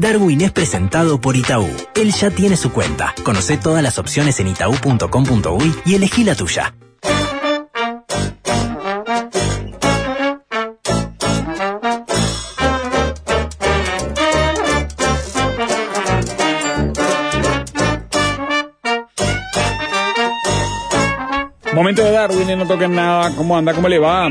Darwin es presentado por Itaú. Él ya tiene su cuenta. Conoce todas las opciones en itaú.com.uy y elegí la tuya. Momento de Darwin, y no toquen nada. ¿Cómo anda? ¿Cómo le va?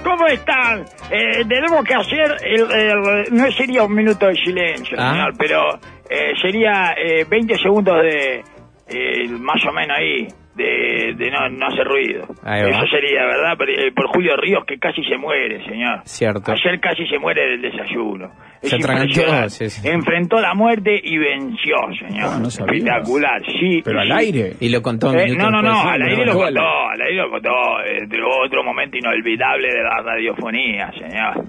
¿Cómo están? Eh, tenemos que hacer, el, el- no sería un minuto de silencio, Ah. señor, pero eh, sería eh, 20 segundos de, eh, más o menos ahí, de, de no, no hacer ruido. Eso sería, ¿verdad? Por, eh, por Julio Ríos, que casi se muere, señor. Cierto. Ayer casi se muere del desayuno. Es Se atragantó, impresionante. sí, sí. Enfrentó la muerte y venció, señor. Ah, no. Espectacular, sí. Pero al aire. Y lo contó Eh, no, no, no, al aire lo contó, al aire lo contó. eh, de otro momento inolvidable de la radiofonía, señor.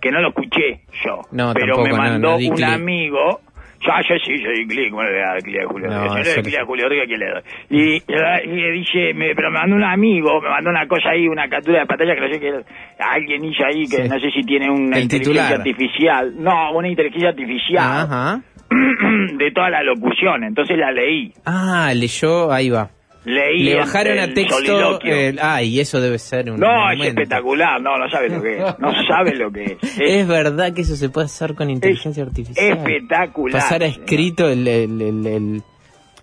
Que no lo escuché yo. No, pero tampoco, me mandó un amigo. Ya, yo sí, yo di clic, ¿cómo le voy a dar clic a Julio No, no le le- clic a Julio Ríos, ¿quién le doy? Y, y, y dice, me, pero me mandó un amigo, me mandó una cosa ahí, una captura de pantalla que no sé qué, alguien hizo ahí que Sí. no sé si tiene una El inteligencia titular. artificial. No, una inteligencia artificial Ajá. de toda la locución, entonces la leí. Ah, leyó, ahí va. Leí Le el- bajaron a el texto. soliloquio. el- ah, y eso debe ser un. No, es espectacular. No, no sabe lo que es. No sabe lo que es. Es verdad que eso se puede hacer con inteligencia artificial. espectacular, Pasar a escrito el, el,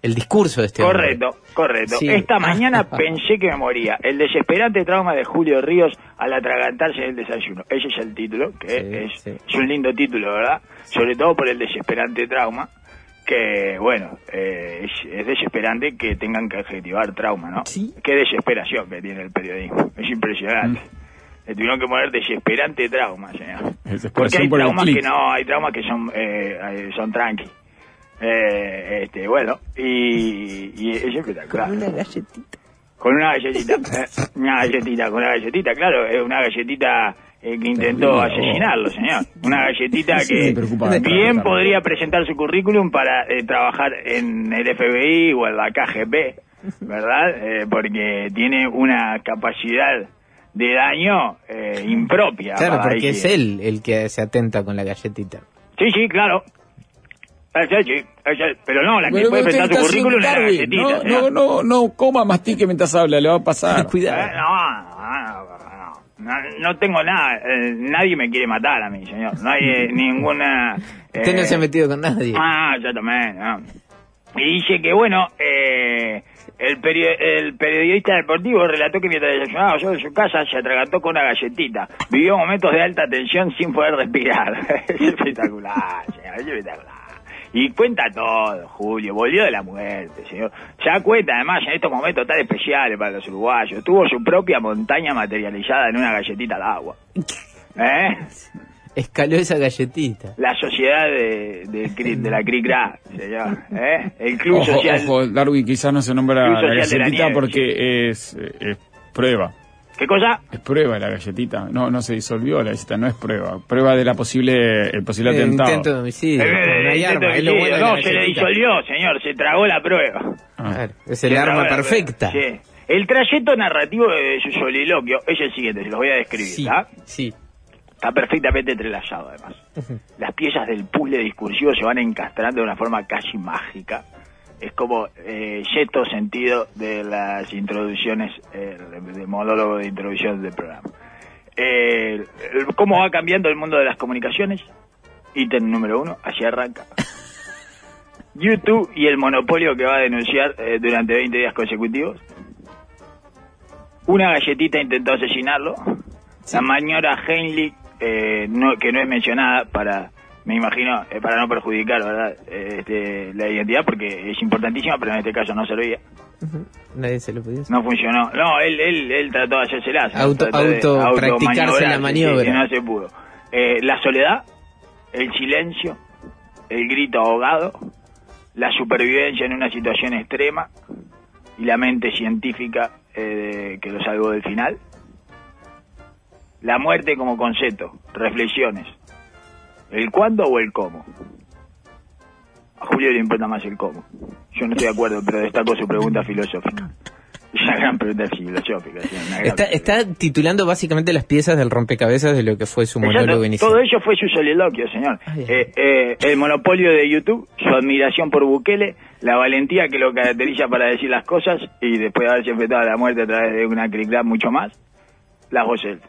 el, discurso de este hombre. Correcto, correcto. Sí. Esta mañana pensé que me moría. El desesperante trauma de Julio Ríos al atragantarse en el desayuno. Ese es el título, que Sí, es, sí. es un lindo título, ¿verdad? Sobre todo por el desesperante trauma, que, bueno, eh, es, es desesperante que tengan que adjetivar trauma, ¿no? Sí. Qué desesperación que tiene el periodismo. Es impresionante. Mm. Le tuvieron que poner desesperante trauma, señor. Porque hay por traumas que no, hay traumas que son eh, son tranqui. Eh, este, bueno, y, y es espectacular. Una galletita. Con una galletita, una galletita, con una galletita, claro, es una galletita eh, que intentó asesinarlo, señor. Una galletita Sí, que bien podría presentar su currículum para eh, trabajar en el FBI o en la KGB, ¿verdad? Eh, porque tiene una capacidad de daño eh, impropia. Claro, porque es él el que se atenta con la galletita. Sí, sí, claro. Sí, pero no, la que Pero puede presentar su currículum es la galletita. No, no, no, no coma mastique mientras habla, le va a pasar. Eh, Cuidado. no, no, no, no, no tengo nada, eh, nadie me quiere matar a mí, señor. No hay eh, ninguna... Usted no eh, se ha metido con nadie. Ah, yo también, no. Y dice que, bueno, eh, el, peri- el periodista deportivo relató que mientras desayunaba yo en su casa se atragantó con una galletita. Vivió momentos de alta tensión sin poder respirar. es espectacular, señor, es espectacular. Y cuenta todo, Julio, volvió de la muerte, señor. Se da cuenta, además, en estos momentos tan especiales para los uruguayos. Tuvo su propia montaña materializada en una galletita al agua. ¿Eh? Escaló esa galletita. La sociedad de, de, de la CRICRA, señor. ¿Eh? El club Ojo, social. ojo, Darwin quizás no se nombra la de galletita Nieve, porque es, eh, es prueba. ¿Qué cosa? Es prueba la galletita. No, no se disolvió la galletita, no es prueba. Prueba de la posible, el posible Eh, atentado. intento de homicidio. No hay arma, es lo bueno no, se le disolvió, señor. Se tragó la prueba. Ah. Claro, es el arma perfecta. Sí. El trayecto narrativo de su soliloquio es el siguiente, se los voy a describir. Sí, sí. Está perfectamente entrelazado, además. Las piezas del puzzle discursivo se van encastrando de una forma casi mágica. Es como eh, sentido de las introducciones, eh, de, de monólogo de introducción del programa. Eh, ¿Cómo va cambiando el mundo de las comunicaciones? Ítem número uno, así arranca. YouTube y el monopolio que va a denunciar eh, durante 20 días consecutivos. Una galletita intentó asesinarlo. La señora Heinlich, eh, no, que no es mencionada para, me imagino, eh, para no perjudicar, ¿verdad? Eh, este, la identidad, porque es importantísima, pero en este caso no servía. Nadie se lo podía hacer. No funcionó. No, él, él, él trató de hacérselas. Auto- de auto- practicarse la maniobra. sí, sí, no se pudo. Eh, la soledad, el silencio, el grito ahogado, la supervivencia en una situación extrema y la mente científica eh, que lo salvó del final. La muerte como concepto, reflexiones. ¿El cuándo o el cómo? A Julio le importa más el cómo. Yo no estoy de acuerdo, pero destaco su pregunta filosófica. Una gran pregunta filosófica. Está, está titulando básicamente las piezas del rompecabezas de lo que fue su Exacto, monólogo inicial. Todo ello fue su soliloquio, señor. Eh, eh, el monopolio de YouTube, su admiración por Bukele, la valentía que lo caracteriza para decir las cosas y después de haberse enfrentado a la muerte a través de una criclap mucho más, las voces.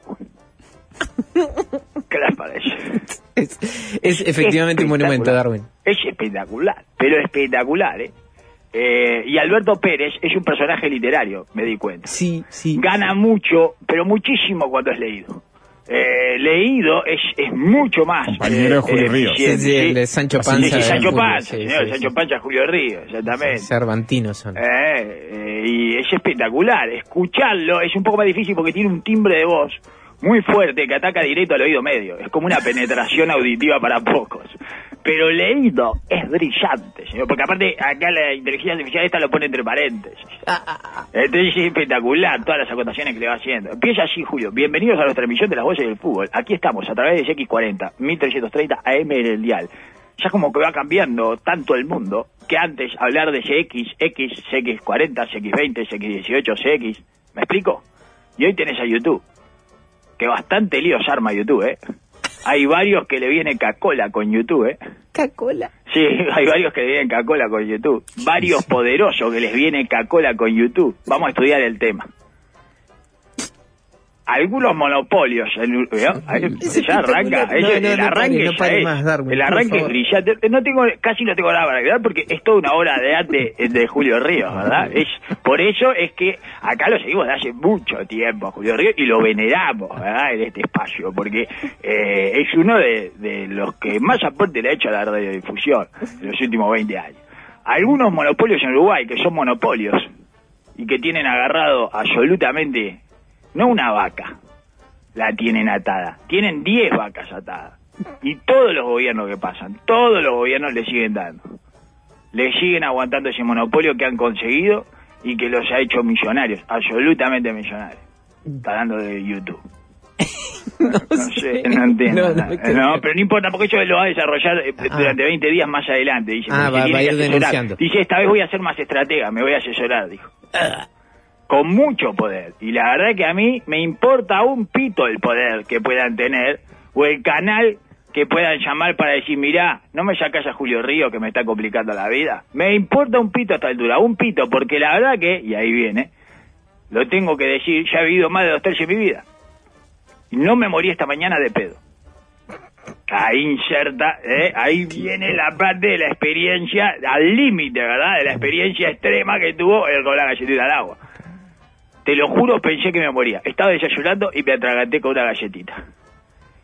¿Qué les parece? Es, es efectivamente un monumento. Darwin. Es espectacular, pero espectacular, ¿eh? Eh, y Alberto Pérez es un personaje literario, me di cuenta. Sí, sí. Gana mucho, pero muchísimo cuando es leído. Eh, leído es, es mucho más. Compañero de Julio Ríos. Sí, sí, el de Sancho Panza sí, de Sancho Panza, sí, señor, sí, Sancho. Panza, Julio Ríos, exactamente. Cervantinos son. Eh, eh, y es espectacular. Escucharlo es un poco más difícil porque tiene un timbre de voz muy fuerte que ataca directo al oído medio. Es como una penetración auditiva para pocos. Pero leído es brillante, señor. Porque aparte, acá la inteligencia artificial esta lo pone entre paréntesis. Entonces es espectacular todas las acotaciones que le va haciendo. Empieza así, Julio. Bienvenidos a nuestra emisión de las voces del fútbol. Aquí estamos a través de X40, 1330 AM en el dial. Ya como que va cambiando tanto el mundo que antes hablar de CX, X, CX40, CX20, CX18, CX. ¿Me explico? Y hoy tenés a YouTube. Que bastante lío se arma YouTube, ¿eh? Hay varios que le viene Cacola con YouTube, ¿eh? Cacola. Sí, hay varios que le vienen Cacola con YouTube. Varios poderosos que les viene Cacola con YouTube. Vamos a estudiar el tema. Algunos monopolios. El, arranca. No, el no arranque pare, no ya es- más, Darwin, El por arranque es favor. brillante. No tengo, casi no tengo nada para agregar porque es toda una obra de arte de Julio Ríos, ¿verdad? Es, por eso es que acá lo seguimos de hace mucho tiempo, Julio Ríos, y lo veneramos, ¿verdad? En este espacio, porque eh, es uno de, de los que más aporte le ha hecho a la radiodifusión en los últimos 20 años. Algunos monopolios en Uruguay, que son monopolios, y que tienen agarrado absolutamente, no una vaca, la tienen atada, tienen 10 vacas atadas. Y todos los gobiernos que pasan, todos los gobiernos le siguen dando. Le siguen aguantando ese monopolio que han conseguido y que los ha hecho millonarios, absolutamente millonarios. Está dando de YouTube. No, sé, no entiendo. No, pero no importa, porque ellos lo va a desarrollar eh, Ah. durante 20 días más adelante. Dice, Ah, va- va a ir denunciando. Dice, esta vez voy a ser más estratega, me voy a asesorar, dijo. Con mucho poder. Y la verdad que a mí me importa un pito el poder que puedan tener o el canal que puedan llamar para decir, mirá, no me sacas a Julio Río que me está complicando la vida. Me importa un pito a esta altura, un pito, porque la verdad que, y ahí viene, lo tengo que decir, ya he vivido más de dos tercios de mi vida. No me morí esta mañana de pedo. Ahí inserta, ¿eh? ahí viene la parte de la experiencia al límite, ¿verdad? De la experiencia extrema que tuvo el con la galletita al agua. Te lo juro, pensé que me moría. Estaba desayunando y me atraganté con una galletita.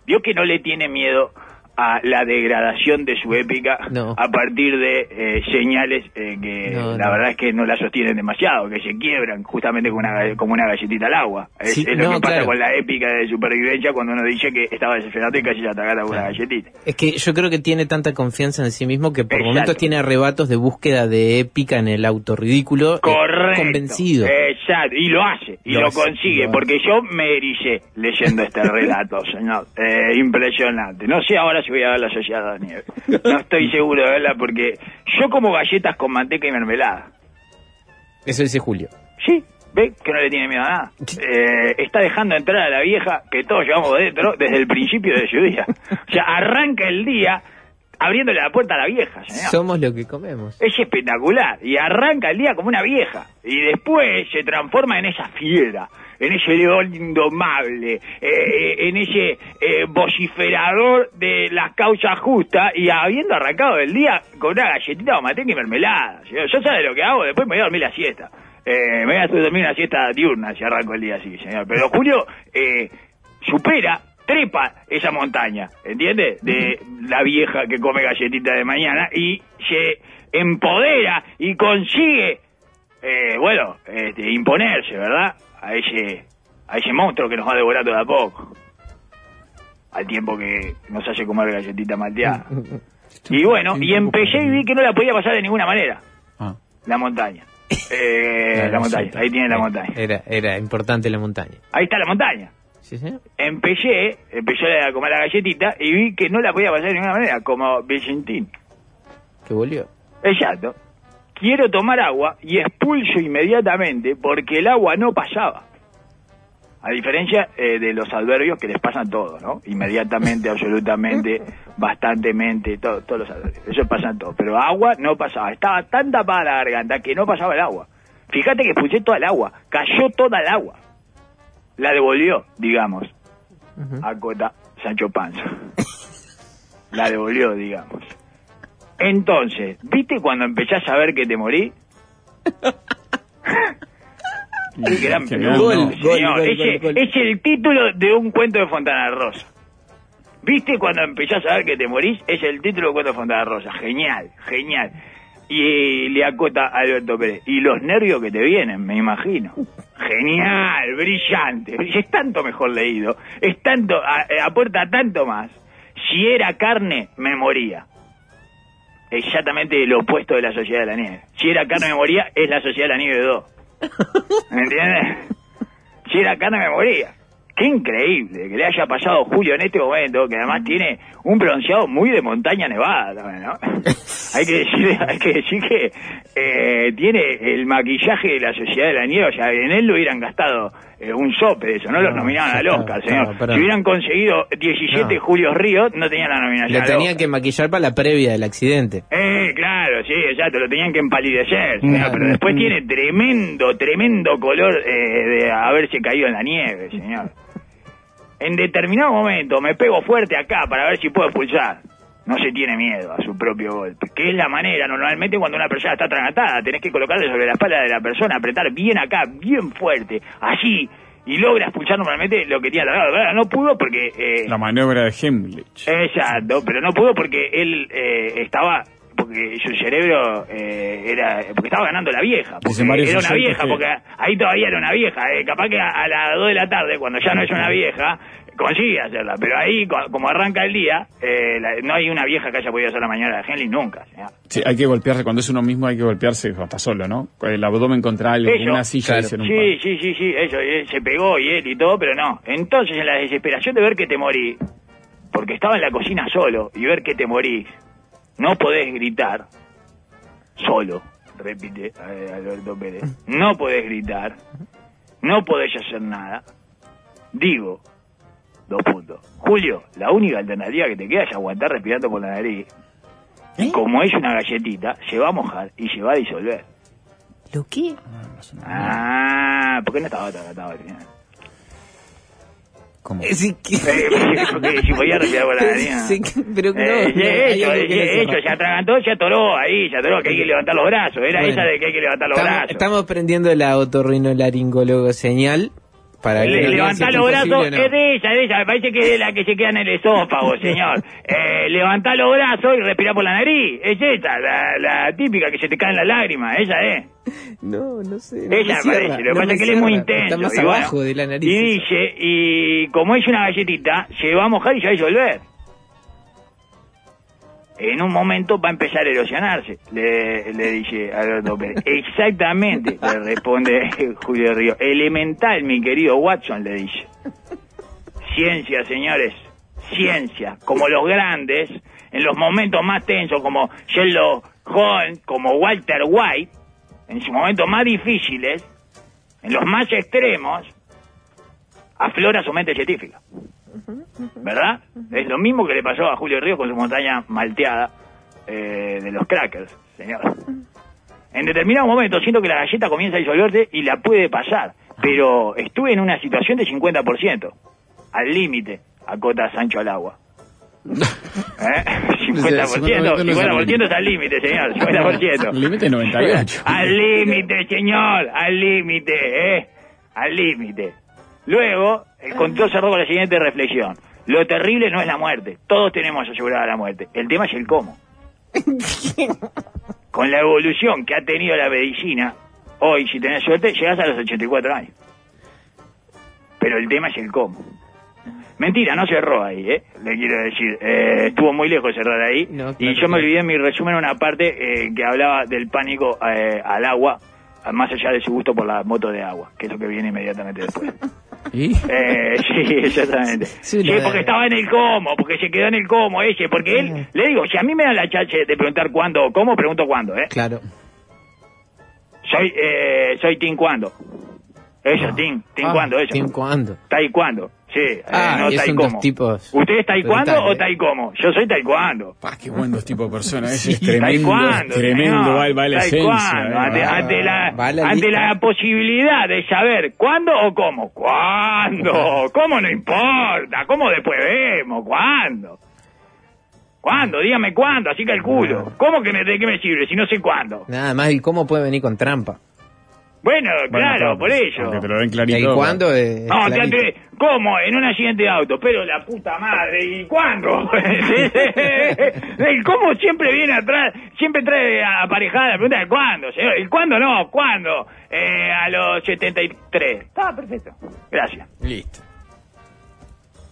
Vio que no le tiene miedo a la degradación de su épica No. a partir de eh, señales eh, que No, la no. verdad es que no la sostienen demasiado, que se quiebran justamente como una, como una galletita al agua. Es, Sí, es lo que pasa claro. con la épica de supervivencia cuando uno dice que estaba desesperado y casi se atacaba una galletita. Es que yo creo que tiene tanta confianza en sí mismo que por Exacto. momentos tiene arrebatos de búsqueda de épica en el autorridículo. eh, Correcto. Convencido. Exacto. Y lo hace. Y Lo lo, hace, consigue. lo porque yo me ericé leyendo este relato, señor. Eh, impresionante. No sé ahora voy a ver la Sociedad de la Nieve. No estoy seguro de verla porque yo como galletas con manteca y mermelada. Eso dice Julio. Sí. ¿Ve que no le tiene miedo a nada? Eh, está dejando entrar a la vieja que todos llevamos dentro desde el principio de su día. O sea, arranca el día abriéndole la puerta a la vieja. Somos lo que comemos. Es espectacular y arranca el día como una vieja y después se transforma en esa fiera, en ese león indomable, eh, en ese eh, vociferador de las causas justas y habiendo arrancado el día con una galletita de manteca y mermelada. Yo sabe lo que hago, después me voy a dormir la siesta. Eh, me voy a dormir una siesta diurna si arranco el día así, señor. Pero Julio eh, supera trepa esa montaña, ¿entiendes? De la vieja que come galletita de mañana y se empodera y consigue, eh, bueno, este, imponerse, ¿verdad? A ese, a ese monstruo que nos va devorando de a poco. Al tiempo que nos hace comer galletita malteada. Y bueno, y empecé y vi que no la podía pasar de ninguna manera, Ah. la montaña. Eh, la montaña, ahí tiene la montaña. Era, era importante la montaña. Ahí está la montaña. ¿Sí, señor? empecé, empecé a comer la galletita y vi que no la podía pasar de ninguna manera, como Vicentín. Que volvió. Exacto. Quiero tomar agua y expulso inmediatamente porque el agua no pasaba. A diferencia eh, de los adverbios que les pasan todos, ¿no? Inmediatamente, absolutamente, bastantemente, todo- todos los adverbios. Eso pasan todos. Pero agua no pasaba. Estaba tan tapada la garganta que no pasaba el agua. Fíjate que expulsé toda el agua. Cayó toda el agua. La devolvió, digamos. Acota Sancho Panza. La devolvió, digamos. Entonces, ¿viste cuando empezás a ver que te morí? Qué gran gol, señor. gol, Ese- gol, gol. Es el título de un cuento de Fontana Rosa. ¿Viste cuando empezás a ver que te morís? Es el título de cuento de Fontana Rosa. Genial, genial. Y le acota Alberto Pérez. Y los nervios que te vienen, me imagino. Genial, brillante. Es tanto mejor leído. Es tanto, a- eh, aporta tanto más. Si era carne, me moría. Exactamente lo opuesto de la Sociedad de la Nieve. Si era carne, me moría, es la Sociedad de la Nieve 2. ¿Me entiendes? Si era carne me moría. Qué increíble que le haya pasado Julio en este momento, que además tiene un bronceado muy de montaña nevada también, ¿no? hay que decir, hay que decir que eh, tiene el maquillaje de la Sociedad de la Nieve, o sea, en él lo hubieran gastado eh, un sope de eso, no, los No, nominaban ya al Oscar, señor. si hubieran conseguido 17 No. Julio Ríos, no tenían la nominación. Lo tenían que maquillar para la previa del accidente. Eh, claro, sí, exacto, lo tenían que empalidecer, señor, pero después tiene tremendo, tremendo color eh, de haberse caído en la nieve, señor. En determinado momento me pego fuerte acá para ver si puedo expulsar. No se tiene miedo a su propio golpe, que es la manera, normalmente cuando una persona está atragantada, tenés que colocarle sobre la espalda de la persona, apretar bien acá, bien fuerte, así, y logra expulsar normalmente lo que tiene. Ahora, No pudo porque... eh, La maniobra de Hemlich. Exacto, pero no pudo porque él eh, estaba porque su cerebro eh, era porque estaba ganando la vieja porque era una vieja que- porque ahí todavía era una vieja eh, capaz que a, a las 2 de la tarde cuando ya no es una vieja consigue hacerla pero ahí co- como arranca el día eh, la- no hay una vieja que haya podido hacer la mañana de Henley nunca señor. Sí, hay que golpearse, cuando es uno mismo hay que golpearse está solo, ¿no? Con El abdomen contra algo, una silla Claro. un Sí, par. sí, sí, sí, eso, eh, se pegó y él y todo, pero no. Entonces, en la desesperación de ver que te morí, porque estaba en la cocina solo, y ver que te morís, no podés gritar, solo, repite eh, Alberto Pérez, no podés gritar, no podés hacer nada. Digo, dos puntos. Julio, la única alternativa que te queda es aguantar respirando por la nariz. Y como es una galletita, se va a mojar y se va a disolver. ¿Lo qué? Ah, ¿por qué no estaba tratado al final? Como- Eh, sí, que- Eh, porque si podía respirar por la nariz. Sí, pero no, Eh, no, hecho, eh, cierra. hecho, se atragantó, se atoró ahí, se atoró, que hay que levantar los brazos. Era Bueno. esa de que hay que levantar los Estamos, brazos. estamos prendiendo la otorrinolaringólogo señal para que Le, si los brazos, no. es de esa, es de esa, me parece que es de la que se queda en el esófago, señor. Eh, levantar los brazos y respirar por la nariz, es esa, la, la típica que se te caen las lágrimas, esa es. No, no sé. no Ella cierra, parece, lo que no pasa es que él es muy intenso. Está más y bueno, abajo de la nariz. Y dice, y como es una galletita, se va a mojar y se va a disolver. En un momento va a empezar a erosionarse, le, le dice Alberto Pérez. Exactamente, le responde Julio Río. Elemental, mi querido Watson, le dice. Ciencia, señores, ciencia. Como los grandes, en los momentos más tensos, como Sherlock Holmes, como Walter White, en sus momentos más difíciles, en los más extremos, aflora su mente científica. ¿Verdad? Es lo mismo que le pasó a Julio Ríos con su montaña malteada eh, de los crackers, señor. En determinado momento siento que la galleta comienza a disolverse y la puede pasar, pero estuve en una situación de 50%, al límite, acota Sancho al agua. ¿Eh? 50%, 50% es al límite, señor, 50%. El límite es 98. Al límite, señor, al límite, ¿eh? Al límite. Luego, el control cerró con la siguiente reflexión. Lo terrible no es la muerte, todos tenemos asegurada la muerte. El tema es el cómo. Con la evolución que ha tenido la medicina, hoy, si tenés suerte, llegas a los 84 años. Pero el tema es el cómo. Mentira, no cerró ahí, ¿eh? Le quiero decir, eh, estuvo muy lejos de cerrar ahí. No, y yo me olvidé en mi resumen una parte eh, que hablaba del pánico eh, al agua, más allá de su gusto por la moto de agua, que es lo que viene inmediatamente después. ¿Y? Eh, sí, exactamente. Sí, porque estaba en el cómo, porque se quedó en el cómo ese, porque él, le digo, si a mí me da la chance de preguntar cuándo o cómo, pregunto cuándo, ¿eh? Claro. Soy, eh, soy Tim Cuando. Eso, Tim, Tim Ah, Cuando, eso. ¿Tim cuándo? Taekwondo, sí. eh, Ah, no y son Taekwondo. dos tipos ¿Usted es Taekwondo o. Taekwondo? Yo soy Taekwondo. Pa, qué buenos tipo de personas. Ese Sí. es tremendo. Taekwondo, tremendo, señor. va, va la Taekwondo, esencia. eh. Ante, va. ante la, Va la ante la posibilidad de saber cuándo o cómo. ¿Cuándo? ¿Cómo no importa? ¿Cómo después vemos? ¿Cuándo? ¿Cuándo? Dígame cuándo, así calculo. ¿Cómo que me, de qué me sirve si no sé cuándo? Nada más, ¿y cómo puede venir con trampa? Bueno, Bueno, claro, por ello. Aunque te lo den clarito. ¿Y cuándo? es No, te clarito. ante- ¿cómo? En un accidente de auto, pero la puta madre, ¿y cuándo? El cómo siempre viene atrás, siempre trae aparejada la pregunta de cuándo, señor. ¿Y cuándo no? ¿Cuándo? Eh, a los 73. Está perfecto. Gracias. Listo.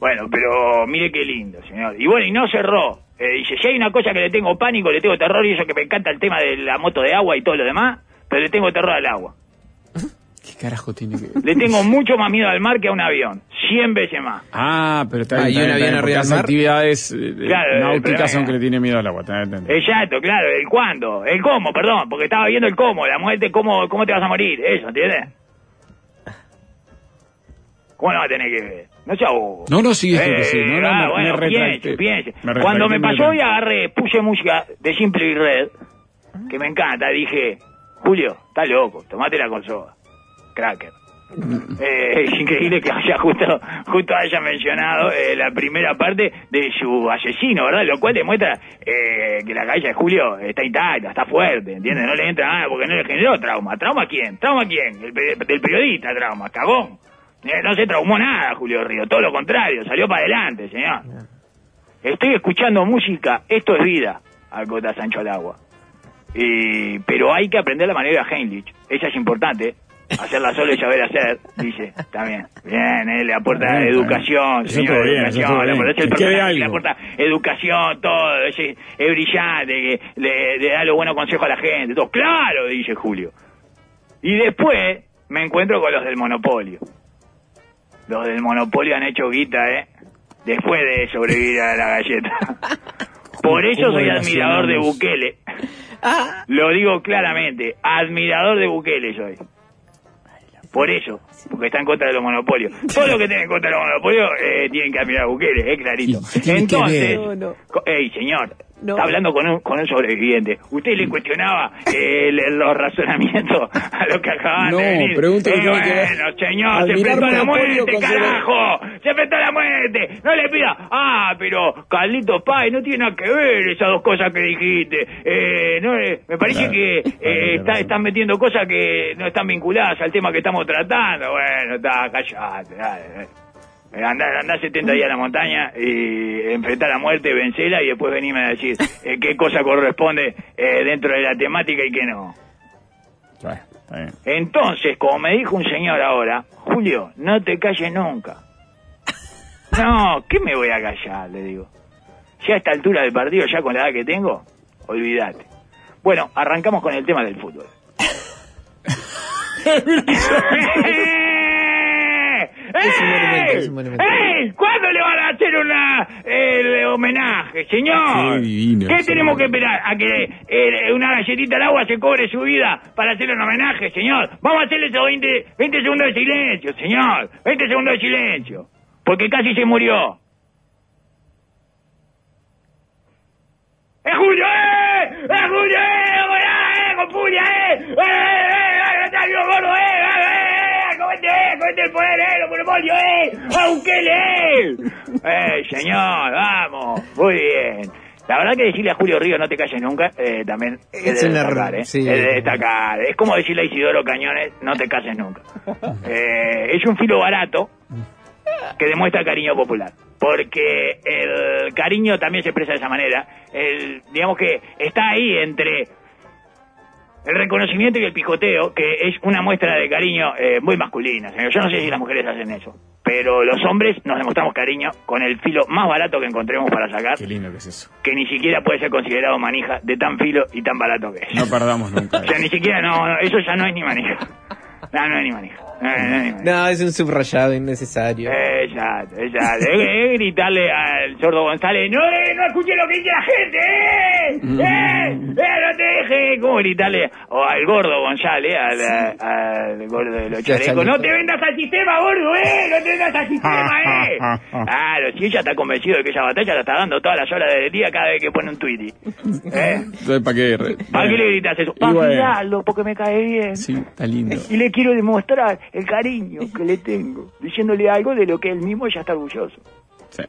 Bueno, pero mire qué lindo, señor. Y bueno, y no cerró. Eh, dice, si hay una cosa que le tengo pánico, le tengo terror, y eso que me encanta el tema de la moto de agua y todo lo demás, pero le tengo terror al agua. ¿Qué carajo tiene que ver? Le tengo mucho más miedo al mar que a un avión. 100 veces más. Ah, pero está Ah, bien. ¿y un avión arriba mar? actividades eh, Claro, náuticas aunque le tiene miedo al agua. Exacto, claro, el cuándo, el cómo, perdón, porque estaba viendo el cómo, la muerte, cómo, cómo te vas a morir, eso, ¿entiendes? ¿Cómo no va a tener que ver? No sea bobo. No, no, sí, es que sí. No, no, ah, me- bueno, me piense, piense. Me Cuando me pasó y agarré, puse música de Simple y Red, que me encanta, dije, Julio, está loco, tomate la consola. Cracker. Eh, es increíble que haya justo, justo haya mencionado eh, la primera parte de su asesino, ¿verdad? Lo cual demuestra eh, que la cabeza de Julio está intacta, está fuerte, ¿entiendes? No le entra nada porque no le generó trauma. ¿Trauma a quién? ¿Trauma a quién? El, del periodista, trauma, cagón. Eh, no se traumó nada, Julio Río, todo lo contrario, salió para adelante, señor. Estoy escuchando música, esto es vida, Alcota Sancho al agua. Y, pero hay que aprender la manera de Heinrich, esa es importante. Hacerla solo y saber hacer, dice, también. Bien, eh, le aporta bien, educación, señor, bien, educación, le aporta- es el le aporta educación, todo, es, es brillante, que le, le da los buenos consejos a la gente, todo. Claro, dice Julio. Y después me encuentro con los del monopolio. Los del monopolio han hecho guita, ¿eh? Después de sobrevivir a la galleta. Por eso ¿Cómo soy admirador de? Bukele. Lo digo claramente, admirador de Bukele soy. Por eso, porque está en contra de los monopolios. Todo lo que tiene en contra de los monopolios eh, tienen que admirar a Bukele, es clarito. ¿Qué tiene que Entonces, ey, señor, No. está hablando con un, con un sobreviviente. Usted le cuestionaba eh, el- los razonamientos a los que acaban No, de venir. pregunto Eh, que bueno, señor, se enfrentó a la muerte, carajo. Se enfrentó a la muerte. No le pida, ah, pero Carlitos Paz no tiene nada que ver esas dos cosas que dijiste. Eh, no, eh, me parece Claro. que Claro, eh, está- razón. están metiendo cosas que no están vinculadas al tema que estamos tratando. Bueno, está, callate, dale. dale. Andá, andá 70 días a la montaña y enfrentar la muerte, vencela y después venirme a decir eh, qué cosa corresponde eh, dentro de la temática y qué no. Entonces, como me dijo un señor ahora, Julio, no te calles nunca. No, ¿qué me voy a callar? Le digo. Ya a esta altura del partido, ya con la edad que tengo, olvídate. Bueno, arrancamos con el tema del fútbol. Es un monumento, es un monumento. ¡Ey! ¿Cuándo le van a hacer una el homenaje, señor? Qué divino, ¿Qué señor. tenemos que esperar? ¿A que eh, una galletita al agua se cobre su vida para hacerle un homenaje, señor? Vamos a hacerle esos 20, 20 segundos de silencio, señor. 20 segundos de silencio. Porque casi se murió. ¡Es Julio, eh! ¡Es Julio, eh! ¡Hola, eh! ¡Con furia, eh! ¡Eh, eh, eh! ¡Está bien, gordo, eh! ¡Eh, eh! ¡Comete el poder, eh! ¡Los monopolios, eh! ¡A Bukele, eh! ¡Eh, señor! ¡Vamos! Muy bien. La verdad que decirle a Julio Río no te calles nunca, eh, también es, Es de destacar, ¿eh? sí. Es de destacar. Es como decirle a Isidoro Cañones, no te cases nunca. Eh, es un filo barato, que demuestra cariño popular. Porque el cariño también se expresa de esa manera. El, digamos que está ahí entre el reconocimiento y el pijoteo, que es una muestra de cariño eh, muy masculina. señor. Yo no sé si las mujeres hacen eso. Pero los hombres nos demostramos cariño con el filo más barato que encontremos para sacar, Qué lindo que es eso. que ni siquiera puede ser considerado manija de tan filo y tan barato que es. No perdamos nunca. O sea, ni siquiera, no, no, eso ya no es ni manija. No, no es ni manija. No, no es un subrayado innecesario. Exacto, exacto. Es, gritarle al sordo González, no, eh, no escuché lo que dice la gente, eh, eh, eh, no te dejes ¿eh? ¿Cómo gritarle? O al gordo González, al, al gordo de los chalecos. No te vendas al sistema, gordo, ¿eh? No te vendas al sistema, ¿eh? Claro, si ella está convencida de que esa batalla la está dando todas las horas del día cada vez que pone un tweet. ¿Eh? Entonces, ¿para qué? ¿Para qué le gritas eso? Para bueno. porque me cae bien. Sí, está lindo. Y le quiero demostrar el cariño que le tengo, diciéndole algo de lo que él mismo ya está orgulloso. Sí.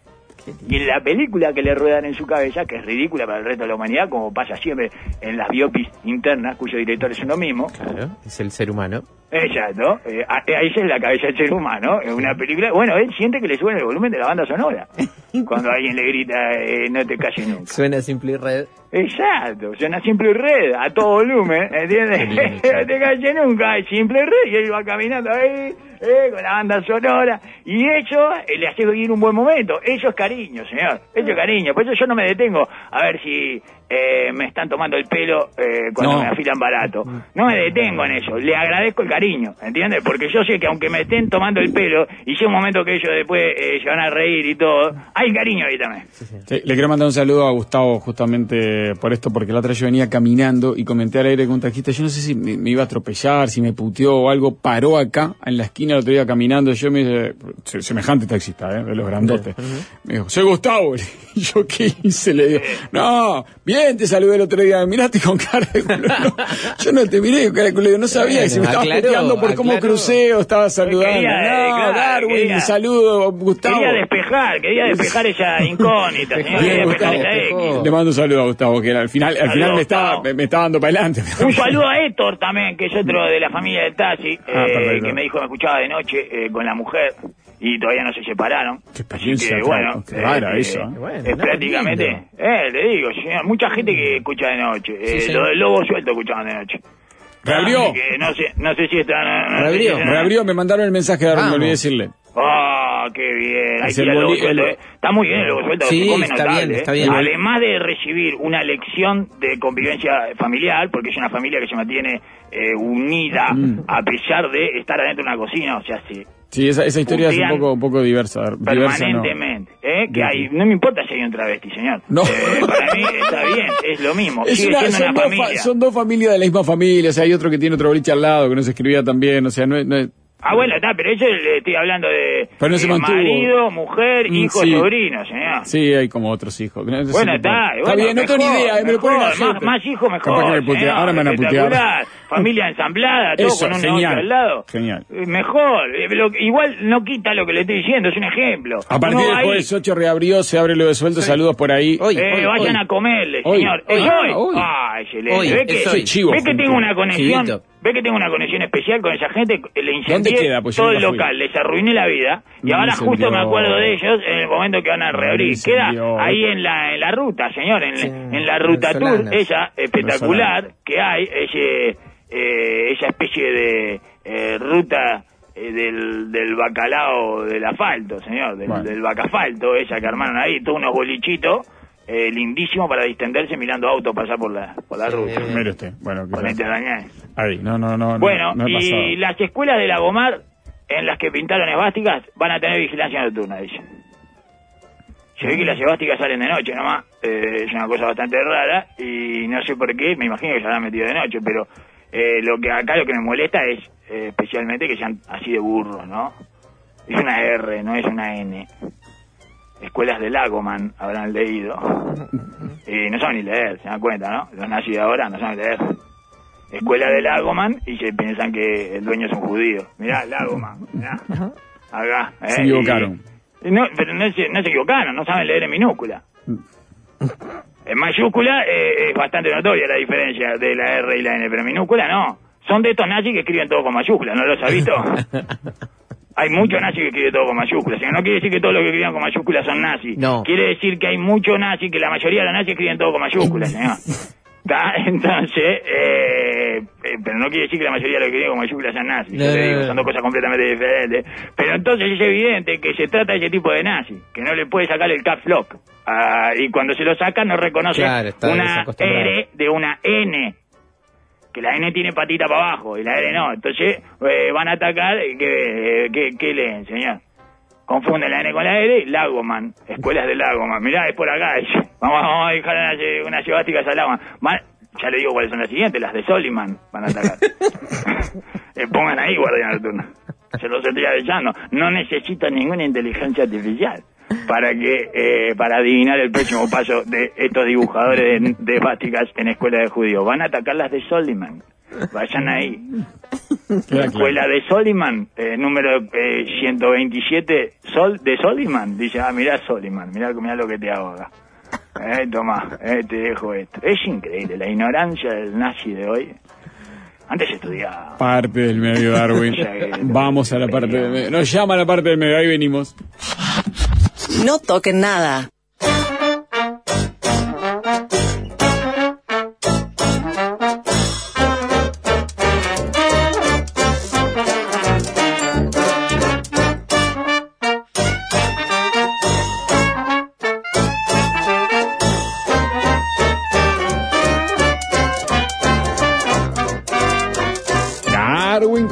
Y en la película que le ruedan en su cabeza, que es ridícula para el resto de la humanidad, como pasa siempre en las biopics internas, cuyo director es uno mismo, Claro, es el ser humano. exacto, eh, a- a- esa es la cabeza del ser humano, en una película, bueno, él siente que le suben el volumen de la banda sonora, cuando alguien le grita, eh, no te calles nunca. Suena simple y red. Exacto, suena simple red, a todo volumen, ¿entiendes? no te calles nunca, es simple red, y él va caminando ahí, eh, con la banda sonora, y eso eh, le hace vivir un buen momento, eso es cariño, señor, eso es cariño, por eso yo no me detengo a ver si eh, me están tomando el pelo eh, cuando No. me afilan barato, no me detengo en eso, le agradezco el cariño, ¿entiendes? Porque yo sé que aunque me estén tomando el pelo, y sea un momento que ellos después eh, se van a reír y todo, hay cariño ahí también. Sí, le quiero mandar un saludo a Gustavo justamente por esto, porque la otra yo venía caminando y comenté al aire con un taxista, yo no sé si me, me iba a atropellar, si me puteó o algo, paró acá en la esquina el otro día caminando, yo me semejante taxista, ¿eh? de los grandotes, me dijo, soy Gustavo, y yo qué hice, le digo, no, bien, te saludé el otro día, miraste con cara de culo, no, yo no te miré con cara de culo, no sabía si me Bueno, estabas puteando por cómo crucé o estaba saludando, Quería, eh, no, claro, Darwin, quería- saludo, Gustavo. Quería despejar, quería despejar esa incógnita. Bien, Quería despejar Gustavo. esa X. Le mando un saludo a Gustavo, que al final, al final me estaba, me, me estaba dando para adelante. Un saludo a Héctor también, que es otro de la familia del taxi, Ah, eh, que me dijo que me escuchaba de noche eh, con la mujer y todavía no se separaron. Qué experiencia, Así que, bueno, qué rara eh, eso, ¿eh? Bueno, es prácticamente, eh, le digo, señor, mucha gente que escucha de noche. Eh, Sí, sí. Lo del lobo suelto escuchaban de noche. Reabrió. Que no sé, no sé si está... no- no sé Reabrió. si- Reabrió, me mandaron el mensaje de Darwin, me olvidé decirle. Ah, qué bien. Ahí Es el tira el lobo el- eh. Está muy bien el lobo suelto. Sí, se come está notable, bien, está eh. bien. Además de recibir una lección de convivencia familiar, porque es una familia que se mantiene eh, unida Mm. a pesar de estar adentro de una cocina, o sea, sí, Sí, esa, esa historia es un poco, un poco diversa. diversa no. permanentemente. ¿eh? Que hay, no me importa si hay un travesti, señor. No. Eh, para mí está bien, es lo mismo. Es una- son, una dos fa- familia. son dos familias de la misma familia, o sea, hay otro que tiene otro boliche al lado, que no se escribía también, o sea, no. No es- Ah, bueno, está, pero eso le estoy hablando de Pero no se eh, mantuvo. marido, mujer, Mm, hijo, sí. sobrino, señor. Sí, hay como otros hijos. No Bueno, está. Está bueno, bien, no tengo ni idea, eh, me lo ponen más, más hijos mejor. Capaz que me putea- señor, ahora me van a putear. Familia ensamblada, todo Eso, con un genial, negocio al lado. genial. Eh, Mejor. Eh, lo- igual no quita lo que le estoy diciendo, es un ejemplo. A partir del jueves 8 reabrió, se abre lo de suelto, saludos por ahí. Hoy, eh, hoy, vayan hoy. a comerle, Hoy, señor. hoy, ¿Es hoy? hoy. Ah, excelente. Hoy, ¿Ve que, es hoy. Chivo, ve que tengo una conexión? ¿Ve que tengo una conexión especial con esa gente? Le incendié queda? Pues todo el fui. local, les arruiné la vida. Y ahora justo me acuerdo de ellos en el momento que van a reabrir. Queda ahí en la, en la ruta, señor, en, Sí, en la ruta tour, esa espectacular que hay, ese, eh, esa especie de eh, ruta eh, del, del bacalao del asfalto, señor, del, Bueno. del bacafalto, esa que armaron ahí, todos unos bolichitos, eh, lindísimo para distenderse mirando autos pasar por la, por la Sí. ruta. Mire usted, bueno, dañar. Ahí, no, no, no. no, Bueno, no y las escuelas de Lagomar en las que pintaron esvásticas van a tener vigilancia nocturna, dicen. Se ve que las esvásticas salen de noche nomás, eh, es una cosa bastante rara y no sé por qué, me imagino que se habrán metido de noche, pero eh, lo que acá lo que me molesta es eh, especialmente que sean así de burros, ¿no? Es una R, no es una N. Escuelas de Lagoman habrán leído. Y no saben ni leer, se dan cuenta, ¿no? Los nazis de ahora no saben leer. Escuela de Lagoman y se piensan que el dueño es un judío. Mirá, Lagoman, mirá. Acá. ¿eh? Se equivocaron. Y- no, pero no se, no se equivocaron, no saben leer en minúscula. En mayúscula eh, es bastante notoria la diferencia de la R y la N, pero en minúscula no. Son de estos nazis que escriben todo con mayúscula, ¿no los has visto? Hay muchos nazis que escriben todo con mayúsculas. O sea, no quiere decir que todos los que escriban con mayúsculas son nazis. No. Quiere decir que hay muchos nazis, que la mayoría de los nazis escriben todo con mayúsculas, señor. ¿Está? Entonces, eh, eh, pero no quiere decir que la mayoría de los que escriben con mayúsculas son nazis. Yo No, te no, digo, son dos cosas completamente diferentes. Pero entonces es evidente que se trata de ese tipo de nazi, que no le puede sacar el caps lock. Ah, y cuando se lo saca no reconoce Claro, una desacostumbrado. R de una N que la N tiene patita para abajo y la R no. Entonces eh, van a atacar, ¿qué, qué, qué leen, señor? Confunden la N con la R, Lagoman, escuelas de Lagoman. Mirá, es por acá. Vamos, vamos a dejar unas, eh, unas llevásticas a Lagoman. Ya le digo cuáles son las siguientes, las de Soliman van a atacar. Eh, pongan ahí guardián nocturno. Se los estoy avisando. No necesito ninguna inteligencia artificial para que eh, para adivinar el próximo paso de estos dibujadores de, de en escuela de judíos. Van a atacar las de Soliman. Vayan ahí. Queda Escuela de Soliman, eh, número eh, 127 Sol, de Soliman. Dice, ah, mirá Soliman, mirá, mirá lo que te hago acá. Eh, toma, eh, te dejo esto. Es increíble, la ignorancia del nazi de hoy. Antes estudiaba. Parte del medio, Darwin. Vamos a la parte del medio. Nos llama a la parte del medio, ahí venimos. No toquen nada.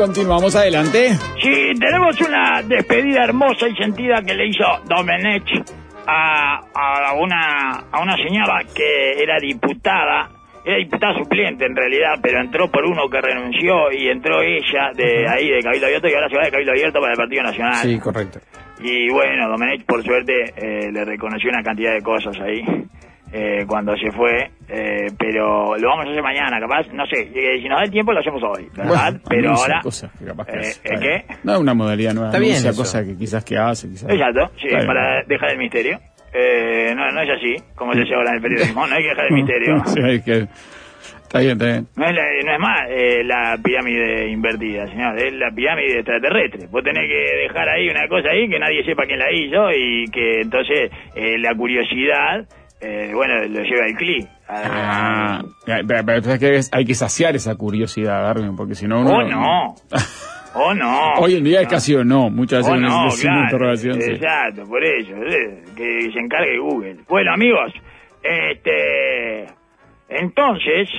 Continuamos adelante. Sí, tenemos una despedida hermosa y sentida que le hizo Domenech a, a una, a una señora que era diputada, era diputada suplente en realidad, pero entró por uno que renunció y entró ella de ahí de Cabildo Abierto y ahora se va de Cabildo Abierto para el Partido Nacional. Sí, correcto. Y bueno, Domenech por suerte eh, le reconoció una cantidad de cosas ahí eh, cuando se fue, eh, pero lo vamos a hacer mañana, capaz, no sé, eh, si nos da el tiempo lo hacemos hoy, ¿verdad? pero ahora... cosas que capaz que eh, hace. ¿eh, ¿Qué? No es una modalidad nueva. Está bien eso. cosas que quizás que hace, quizás. Exacto, sí, Está bien. para dejar el misterio. Eh, no, no es así, como se hace ahora en el periodismo, no hay que dejar el misterio. Sí, hay que... Está bien, está bien. No es, la- no es más eh, la pirámide invertida, señor, es la pirámide extraterrestre. Vos tenés que dejar ahí una cosa ahí que nadie sepa quién la hizo y que entonces eh, la curiosidad, eh, bueno, lo lleva al clic. Ah, pero, pero- pero es que es- hay que saciar esa curiosidad, Darwin, porque si no uno... O no, o no. Hoy en día es casi o no, muchas veces O uno no, claro, interrogación. sí. Exacto, por eso, eh, que se encargue Google. Bueno, amigos, este, entonces,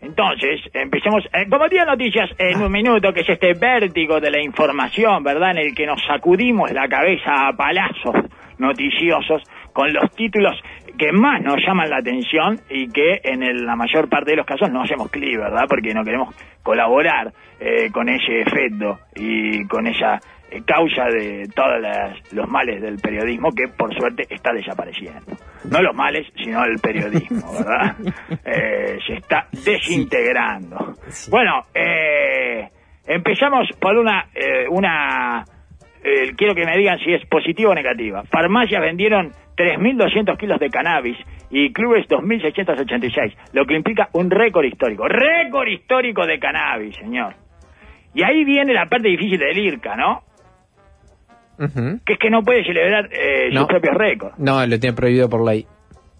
entonces, empecemos, eh, como día noticias en un minuto, que es este vértigo de la información, ¿verdad? En el que nos sacudimos la cabeza a palazos noticiosos con los títulos que más nos llaman la atención y que en el- la mayor parte de los casos no hacemos clic, ¿verdad? Porque no queremos colaborar eh, con ese efecto y con esa eh, causa de todos las- los males del periodismo que por suerte está desapareciendo. No los males, sino el periodismo, ¿verdad? Eh, se está desintegrando. Bueno, eh, empezamos por una, eh, una quiero que me digan si es positiva o negativa. Farmacias vendieron 3.200 kilos de cannabis y clubes 2.686, lo que implica un récord histórico. Récord histórico de cannabis, señor. Y ahí viene la parte difícil del IRCA, ¿no? Que es que no puede celebrar eh, sus propios récords. No, lo tiene prohibido por ley.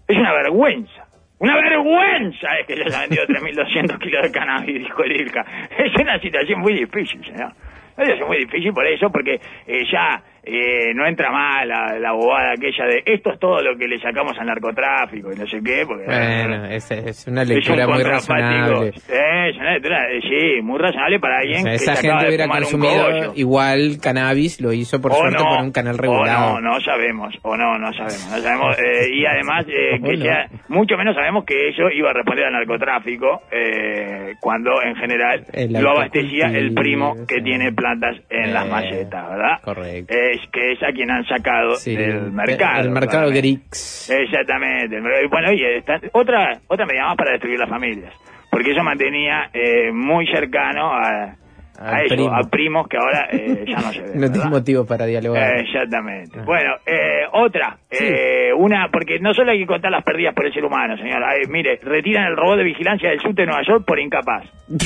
Es una vergüenza. Una vergüenza es que se haya vendido 3.200 kilos de cannabis, dijo el IRCA. Es una situación muy difícil, señor. Es muy difícil por eso, porque eh, ya eh, no entra más la, la bobada aquella de esto es todo lo que le sacamos al narcotráfico y no sé qué, porque... Bueno, es, es una es un lectura muy razonable. Eh, es una lectura, eh, sí, muy razonable para O alguien sea, que esa se gente de hubiera consumido igual cannabis, lo hizo por o suerte no, por un canal regulado. O no, no sabemos, o no, no sabemos, no sabemos, eh, y además eh, O que sea, mucho menos sabemos que eso iba a responder al narcotráfico, eh, cuando en general El lo abastecía el primo que tiene plantas en las Eh, macetas, ¿verdad? correcto. Que es a quien han sacado Sí, del mercado. El mercado. Grix. Exactamente. Bueno, y esta- otra, otra medida más para destruir las familias. Porque eso mantenía eh, muy cercano a, a Al eso, primo. a primos que ahora eh, ya no se ven. No tiene motivo para dialogar. Exactamente. Bueno, eh, otra, eh, una, porque no solo hay que contar las pérdidas por el ser humano, señor. Ay, mire, retiran el robot de vigilancia del subte de Nueva York por incapaz.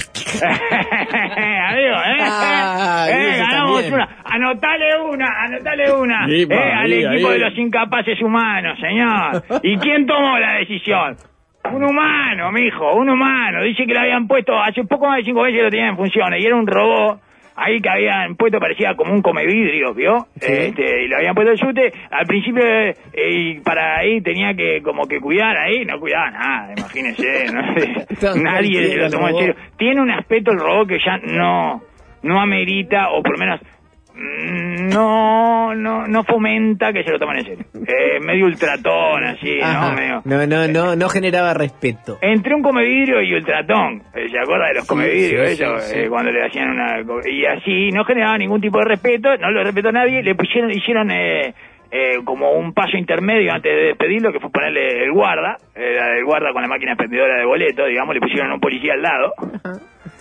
Amigo, ¿eh? Ah, Eh, ganamos también. una. Anotale una, anotale una. Sí, eh, al ahí, equipo ahí. de los incapaces humanos, señor. ¿Y quién tomó la decisión? Un humano, mijo, un humano. Dice que lo habían puesto hace poco más de cinco meses lo tenían en funciones y era un robot ahí que habían puesto, parecía como un come vidrio, ¿vio? Este, y lo habían puesto el chute. Al principio, eh, y para ahí tenía que como que cuidar ahí, no cuidaba nada, imagínese. ¿no? Nadie cualquiera lo tomó en serio. Tiene un aspecto el robot que ya no, no amerita, o por lo menos no, no, no fomenta que se lo tomen en serio. Eh, medio ultratón, así, Ajá. ¿no? Medio, No, no, no, no generaba respeto. entre un comevidrio y ultratón. Eh, ¿Se acuerda de los comevidrios? sí, eso, sí. eh, cuando le hacían una... Y así, no generaba ningún tipo de respeto, no lo respetó nadie, le pusieron, hicieron eh, eh, como un paso intermedio antes de despedirlo, que fue ponerle el guarda, era el guarda con la máquina expendedora de boleto, digamos, le pusieron un policía al lado.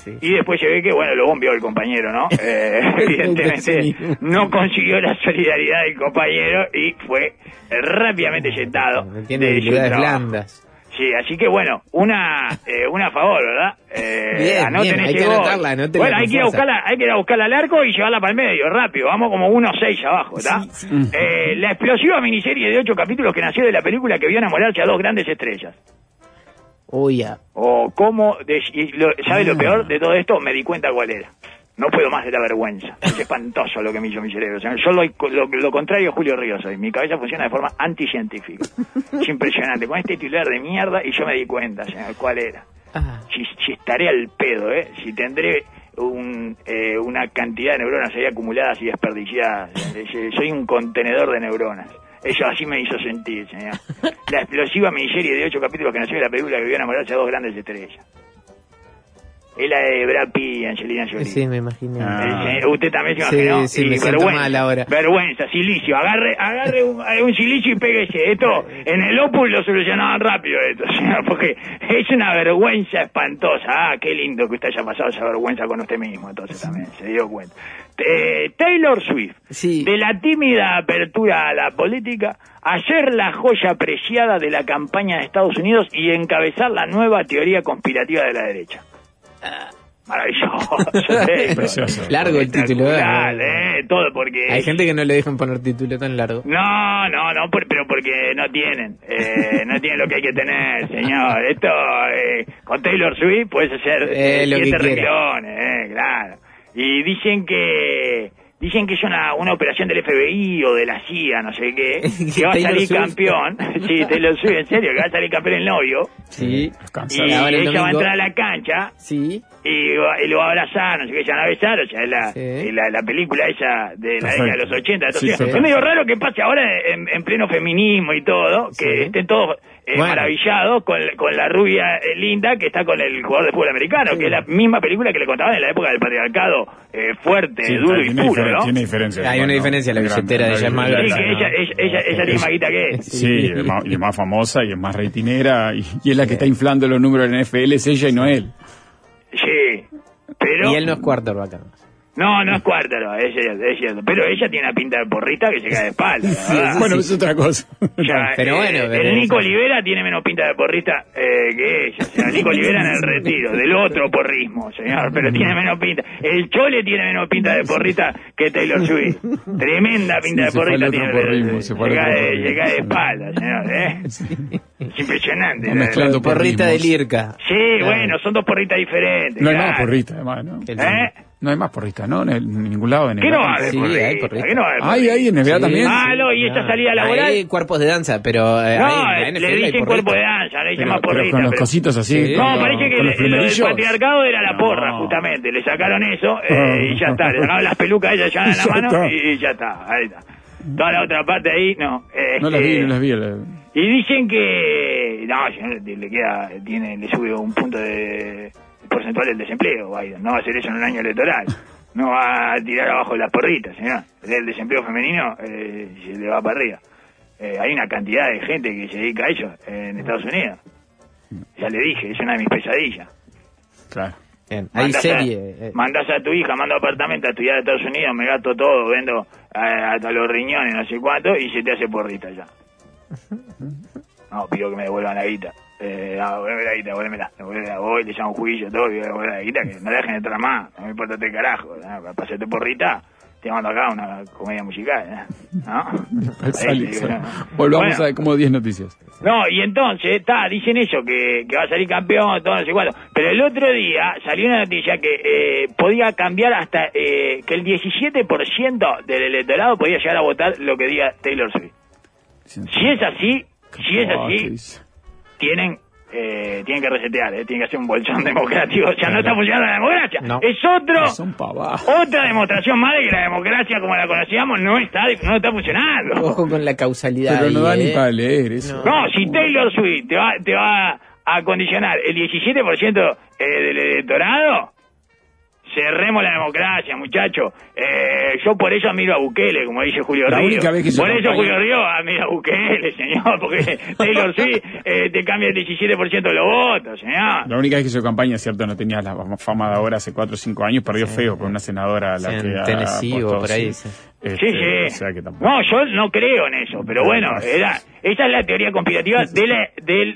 Sí. Y después se ve que, bueno, lo bombeó el compañero, ¿no? Eh, evidentemente no consiguió la solidaridad del compañero y fue rápidamente sentado. No tiene habilidades blandas. Sí, así que bueno, una eh, una a favor, ¿verdad? Eh, Bien, anoten bien, hay que anotarla, Bueno, hay que, ir a buscarla, hay que ir a buscarla al arco y llevarla para el medio, rápido. Vamos como 1-6 abajo, ¿está? Eh, la explosiva miniserie de ocho capítulos que nació de la película que vio enamorarse a dos grandes estrellas. O cómo, de, y lo- ¿sabe lo peor de todo esto? Me di cuenta cuál era. No puedo más de la vergüenza. Es espantoso lo que me hizo mi cerebro. O sea, yo lo, lo, lo contrario a Julio Ríos hoy. Mi cabeza funciona de forma anticientífica. Es impresionante. Con este titular de mierda y yo me di cuenta, señor, cuál era. Ah, Si, si estaré al pedo, ¿eh? Si tendré un, eh, una cantidad de neuronas ahí acumuladas y desperdiciadas. Eh, Soy un contenedor de neuronas. Eso así me hizo sentir, señor. La explosiva miniserie de ocho capítulos que nació de la película que vio enamorarse a dos grandes estrellas. Es la de Brad Pitt y Angelina Jolie. sí, me imaginé. Ah. Usted también se Sí, imaginó. sí, Y me siento vergüenza, mal ahora. Vergüenza, silicio. Agarre, agarre un, eh, un silicio y péguese. Esto, en el Opus lo solucionaban rápido esto, señor, porque es una vergüenza espantosa. Ah, qué lindo que usted haya pasado esa vergüenza con usted mismo, entonces también, se dio cuenta. Eh, Taylor Swift, Sí. de la tímida apertura a la política, a ser la joya apreciada de la campaña de Estados Unidos y encabezar la nueva teoría conspirativa de la derecha. Maravilloso. Largo el título. ¿eh? Todo porque... Hay gente que no le dejan poner título tan largo. No, no, no, por- pero porque no tienen, eh, no tienen lo que hay que tener, señor. Esto, eh, con Taylor Swift puedes hacer Eh, eh, siete renglones, eh, claro. Y dicen que, dicen que es una, una operación del FBI o de la CIA, no sé qué, que va a salir campeón, sí, Taylor Swift, en serio, que va a salir campeón el novio, Sí. y ella va a entrar a la cancha, Sí. y, va- y lo va a abrazar, no sé qué, se van a besar, o sea, es la, Sí. es la, la película esa de la década de los 80. Entonces, Sí, es perfecto. medio raro que pase ahora en, en pleno feminismo y todo, que Sí. estén todos eh, Bueno. maravillados con, con la rubia eh, linda que está con el jugador de fútbol americano, que es la misma película que le contaban en la época del patriarcado eh, fuerte, Sí, duro y tiene, puro, ¿no? tiene diferencia. Hay una diferencia, la billetera de ella es más Sí, grande. ella, ella, ella, ella tiene más guita que él. Sí, y es más, y es más famosa y es más reitinera y, y es la que está inflando los números en NFL, es ella y no él. Sí, pero... Y él no es quarterback. No, no es cuartero, es cierto, es cierto. Pero ella tiene una pinta de porrista que se cae de espalda, verdad. Bueno, es otra cosa. Pero eh, bueno, pero el Nico eso- Olivera tiene menos pinta de porrista eh, que ella. O sea, Nico Olivera en el retiro, del otro porrismo, señor, pero tiene menos pinta. El Chole tiene menos pinta de porrista que Taylor Swift. Tremenda pinta de porrista otro tiene. porrismo, se porrismo. se cae de espalda, señor, ¿eh? Es impresionante. La mezclando. Porrita de. Lirca. Sí, bueno, son dos porristas diferentes. No hay claro. más porrista, además, ¿no? ¿Eh? No hay más porrista, ¿no? En, el- en ningún lado. En ¿Qué no va a NBA. haber Sí, porrista? hay porrista. ¿Qué no va a haber Ay, porrista? ay, en NBA Sí. también. Ah, no, y esta salida laboral. Hay cuerpos de danza, pero. eh, No, hay- le hay dicen porristas. cuerpo de danza, le dicen Pero, más pero porrista. con los pero- cositos así. Sí. No, parece que del flemelillos. patriarcado era la No. porra, justamente. Le sacaron eso eh, y ya está. Le sacaron las pelucas, ella ya en la mano y, y ya está. Ahí está. Toda la otra parte ahí, no. eh, No las vi, este, no las vi. la- Y dicen que. No, le queda. Tiene, le sube un punto de porcentual del desempleo, Biden. No va a hacer eso en un año electoral. No va a tirar abajo las porritas, señor. El desempleo femenino eh, se le va para arriba. Eh, hay una cantidad de gente que se dedica a eso en Estados Unidos. Ya le dije, es una de mis pesadillas. Claro. Bien, Hay Mandás serie. A, eh, mandás a tu hija, mando apartamento a estudiar a Estados Unidos, me gasto todo, vendo eh, hasta los riñones, no sé cuánto, y se te hace porrita ya. No, pido que me devuelvan la guita. Eh, no, devuelve la guita, devuélvemela. Devuélvela, voy, le llamo juicio, todo, y devuelve la guita, que no dejen entrar más. No me importa tres carajo. ¿no? Hacerte porrita, te mando acá una comedia musical, ¿eh? ¿no? Volvamos Bueno. a como 10 noticias. No, y entonces, está, dicen eso, que, que va a salir campeón, todo no sé cuánto. Pero el otro día salió una noticia que eh, podía cambiar hasta, eh, que el 17% del electorado podía llegar a votar lo que diga Taylor Swift. Si es así, si es Ah, ¿qué así? Tienen eh, tienen que resetear, eh, tienen que hacer un bolsón democrático. O sea, no está funcionando la democracia. No. Es otro, Son pavadas. otra demostración más de que la democracia como la conocíamos no está, no está funcionando. Ojo con la causalidad. Pero no ahí, da ni ¿eh? para leer eso. No, si Taylor Swift te va, te va a condicionar el 17% eh, del electorado, cerremos la democracia, muchacho. Eh, yo por eso admiro a Bukele, como dice Julio La Río. única vez que hizo por eso Julio Río admira a Bukele, señor, porque Taylor Swift eh, te cambia el 17% de los votos, señor. La única vez que hizo campaña, cierto, no tenía la fama de ahora hace 4 o 5 años, perdió feo con una senadora a la Sí, en que ha Tennessee o por ahí, sí. sí. Este, Sí, sí. O sea que tampoco. No, yo no creo en eso, pero bueno, era, esa es la teoría conspirativa de, la, de,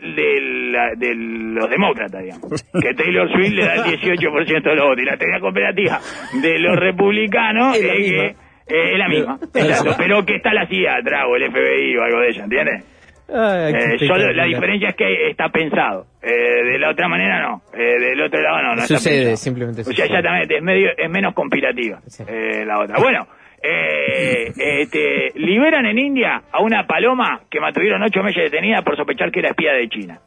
la- de los demócratas, digamos. Que Taylor Swift le da el 18% de los votos. Y la teoría conspirativa de los republicanos Es que misma. eh, es la misma. Exacto, pero que está la CIA atrás, o el FBI o algo de eso, ¿entiendes? Ay, Eh, espectacular. la diferencia es que está pensado. Eh, de la otra manera no. Eh, del otro lado no. no está Sucede, pensado. simplemente O sea, sucede. exactamente, es, medio, es menos conspirativa Sí. eh, la otra. Bueno, eh, este, liberan en India a una paloma que mantuvieron ocho meses detenida por sospechar que era espía de China.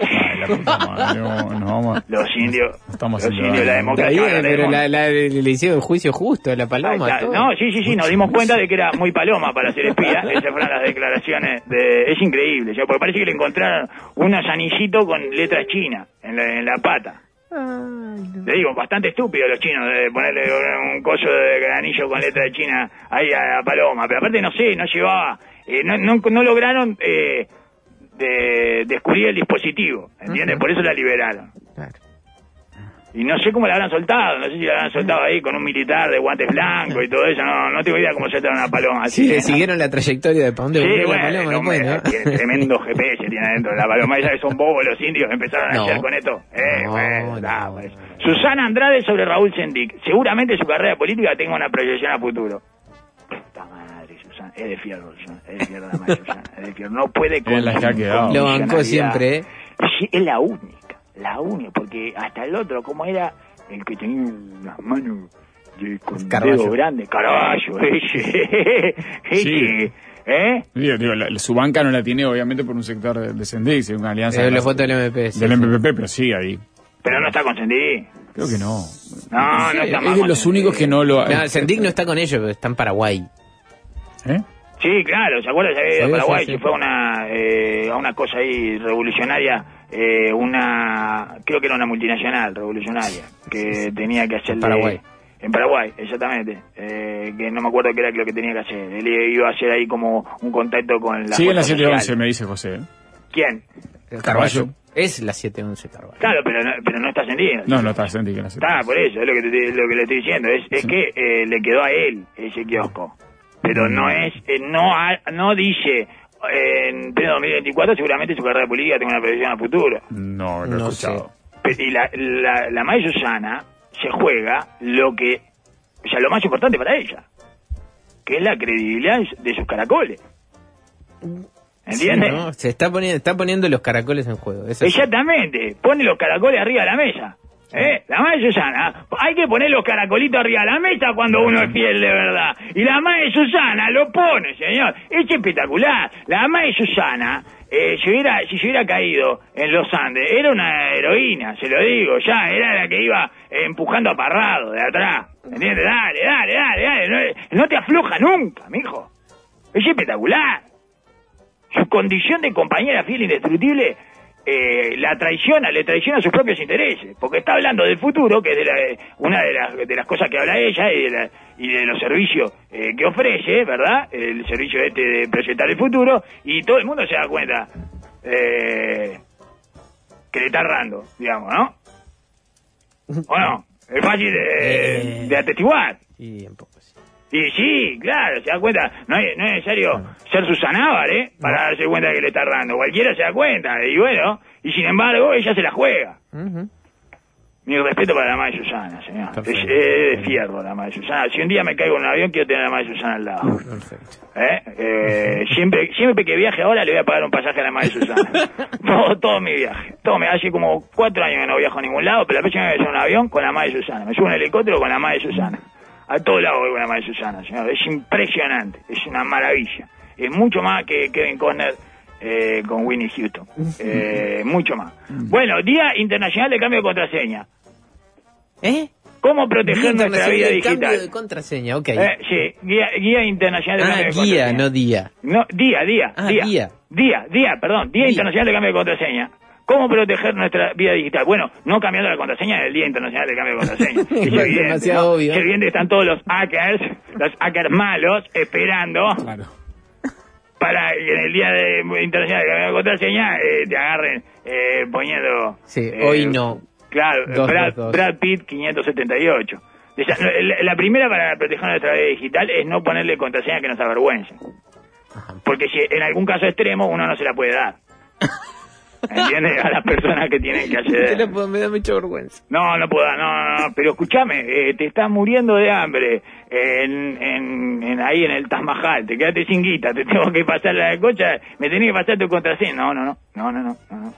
Ay, madre, no, no Los indios, Estamos los indios, la democracia. bien, pero tener- la, la- le hicieron juicio justo a la paloma. No, sí, sí, sí, nos dimos cuenta de que era muy paloma para ser espía. Esas fueron las declaraciones de... Es increíble, porque parece que le encontraron unos anillitos con letras chinas en la, en la pata. Le digo, bastante estúpido los chinos de ponerle un coso de anillo con letra de China ahí a la paloma. Pero aparte, no sé, no llevaba... eh, no, no, no lograron eh, de- descubrir el dispositivo, ¿entiendes? Por eso la liberaron. Y no sé cómo la habrán soltado, no sé si la habrán soltado ahí con un militar de guantes blancos y todo eso, no, no tengo idea cómo soltaron una paloma así. Sí, le ¿no? siguieron la trayectoria de para dónde Sí, bueno, la paloma después, hombre ¿no? tiene tremendo GPS tiene adentro de la paloma, ya que son bobos los indios, empezaron a No. hacer con esto. Eh, No, no, no. pues. Susana Andrade sobre Raúl Sendic, seguramente su carrera política tenga una proyección a futuro. Puta madre, Susana, es de fierro, Susana, es de fierro la madre Susana, es de fierro, no puede con la que con. Lo bancó siempre, ¿eh? Sí, es la única, la única, porque hasta el otro, como era el que tenía las manos de, con dedo grande, Carballo, ese, ese, Sí. ¿eh? Digo, digo, la- su banca no la tiene obviamente por un sector de, de una alianza Eh, de los la- votos del MP. sí, del sí. MPP, pero sí ahí. Pero no está con Sendik. Creo que no. No, no está es de los únicos que no lo... No, Sendik no está con ellos, pero está en Paraguay. ¿Eh? Sí, claro, ¿se acuerdan? Se había ido a Sí, Paraguay, se fue a una, eh, a una cosa ahí revolucionaria, eh, una, creo que era una multinacional revolucionaria, que tenía que hacerle... Paraguay. En Paraguay, exactamente. Eh, que no me acuerdo qué era lo que tenía que hacer. Él iba a hacer ahí como un contacto con la... Sigue en la fuerza 711, social. me dice José. ¿eh? ¿Quién? Carballo. Es la 711 Carballo. Claro, pero no, pero no está sentido. No, no está la 711. Está, por eso, es lo que, te- lo que le estoy diciendo. Es, es que eh, le quedó a él ese kiosco. Pero no es, eh, no ha- no dice en pleno 2024 seguramente su carrera política tenga una previsión a futuro. No, he No escuchado. Pe- Y la, la, la Maya Susana se juega lo que, o sea, lo más importante para ella, que es la credibilidad de sus caracoles. ¿Entiendes? Sí, ¿no? Se está poniendo, está poniendo los caracoles en juego. eso sí. Exactamente, pone los caracoles arriba de la mesa. ¿Eh? La madre Susana, hay que poner los caracolitos arriba de la mesa cuando uno es fiel de verdad. Y la madre Susana lo pone, señor. Es espectacular. La madre Susana, eh, si, hubiera, si se hubiera caído en los Andes, era una heroína, se lo digo, ya, era la que iba empujando a Parrado de atrás. ¿Entiendes? Dale, dale, dale, dale. No, no te afloja nunca, mijo. Es espectacular su condición de compañera fiel e indestructible eh, la traiciona, le traiciona sus propios intereses, porque está hablando del futuro, que es de la- una de las, de las cosas que habla ella y de, la- y de los servicios eh, que ofrece, ¿verdad? El servicio este de proyectar el futuro, y todo el mundo se da cuenta eh, que le está errando, digamos, ¿no? ¿O no? Es fácil de, Eh. de atestiguar. Y un poco. Y sí, claro, se da cuenta. No es, no es necesario ser Susanábar, ¿eh? Para darse cuenta que le está errando. Cualquiera se da cuenta. Y bueno, y sin embargo, ella se la juega. Mi respeto para la madre Susana, señor. Es, Perfecto. es de fierro la madre Susana. Si un día me caigo en un avión, quiero tener a la madre Susana al lado. Perfecto. ¿Eh? Eh, siempre, siempre que viaje ahora le voy a pagar un pasaje a la madre Susana. todo, todo mi viaje. Todo me, hace como cuatro años que no viajo a ningún lado, pero la próxima vez subo en un avión con la madre Susana. Me subo en un helicóptero con la madre Susana. A todos lados la madre Susana, señor. Es impresionante. Es una maravilla. Es mucho más que Kevin Conner eh, con Winnie Houston. Eh, mucho más. Bueno, Día Internacional de Cambio de Contraseña. ¿Eh? ¿Cómo proteger nuestra vida de digital? Cambio de contraseña, ok. Eh, sí, guía, guía Internacional de ah, Cambio de guía, Contraseña. no día. No, día, día, Ah, día, día. día, día, perdón, Día Día. Internacional de Cambio de Contraseña. ¿Cómo proteger nuestra vida digital? Bueno, no cambiando la contraseña del Día Internacional de Cambio de Contraseña. Es Es evidente, demasiado ¿no? obvio. Es evidente que están todos los hackers, los hackers malos, esperando Claro. para que en el Día de- Internacional de Cambio de Contraseña eh, te agarren eh, poniendo... Sí, eh, hoy no. Claro, Dos, Brad, dos, dos. Brad Pitt 578. Esa- la, la primera para proteger nuestra vida digital es no ponerle contraseña que nos avergüence. Porque si en algún caso extremo uno no se la puede dar. ¿Entiendes? A las personas que tienen que acceder. No puedo, me da mucha vergüenza. No, no puedo, no, no, no. Pero escúchame, eh, te estás muriendo de hambre en, en, en ahí en el Tamajal, te quedaste sin guita, te tengo que pasar la cocha, me tenés que pasar tu contraseña. No, no, no, no, no, no, no.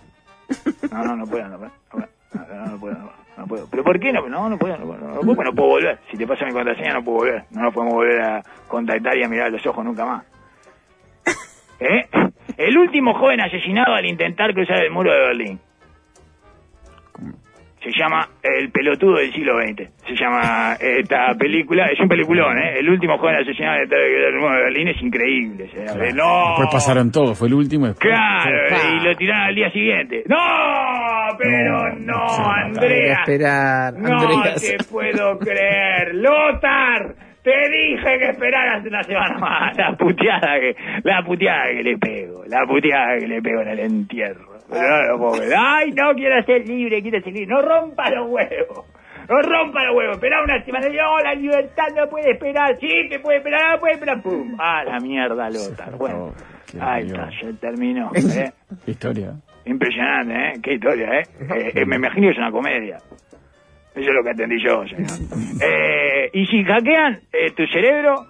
No, no, no puedo, no puedo. No, puedo, no, puedo, no, puedo. ¿Pero por qué no? No, no puedo, no puedo. No puedo, no puedo volver. Si te pasa mi contraseña, no puedo volver. No nos podemos volver a contactar y a mirar a los ojos nunca más. ¿Eh? El último joven asesinado al intentar cruzar el muro de Berlín. Se llama El pelotudo del siglo XX. Se llama esta película. Es un peliculón, ¿eh? El último joven asesinado al intentar cruzar el muro de Berlín es increíble. Claro. No. Después pasaron todos, fue el último. después- Claro, y lo tiraron al día siguiente. ¡No! Pero No, no, Andrea. esperar, No Andreas. te puedo creer. Lothar, te dije que esperaras una semana más. La puteada que, la puteada que le pego, la puteada que le pego en el entierro. Pero no lo puedo creer. Ay, no quiero ser libre, quiero ser libre. No rompa los huevos. No rompa los huevos. Esperá una semana. No, la libertad no puede esperar. Sí, que puede esperar, no puede esperar. Pum. Ah, la mierda, Lothar. Bueno. Ahí está, ya terminó. ¿eh? Historia. Impresionante, ¿eh? Qué historia, ¿eh? Eh, eh, me imagino que es una comedia. Eso es lo que atendí yo, señor. Eh, y si hackean eh, tu cerebro,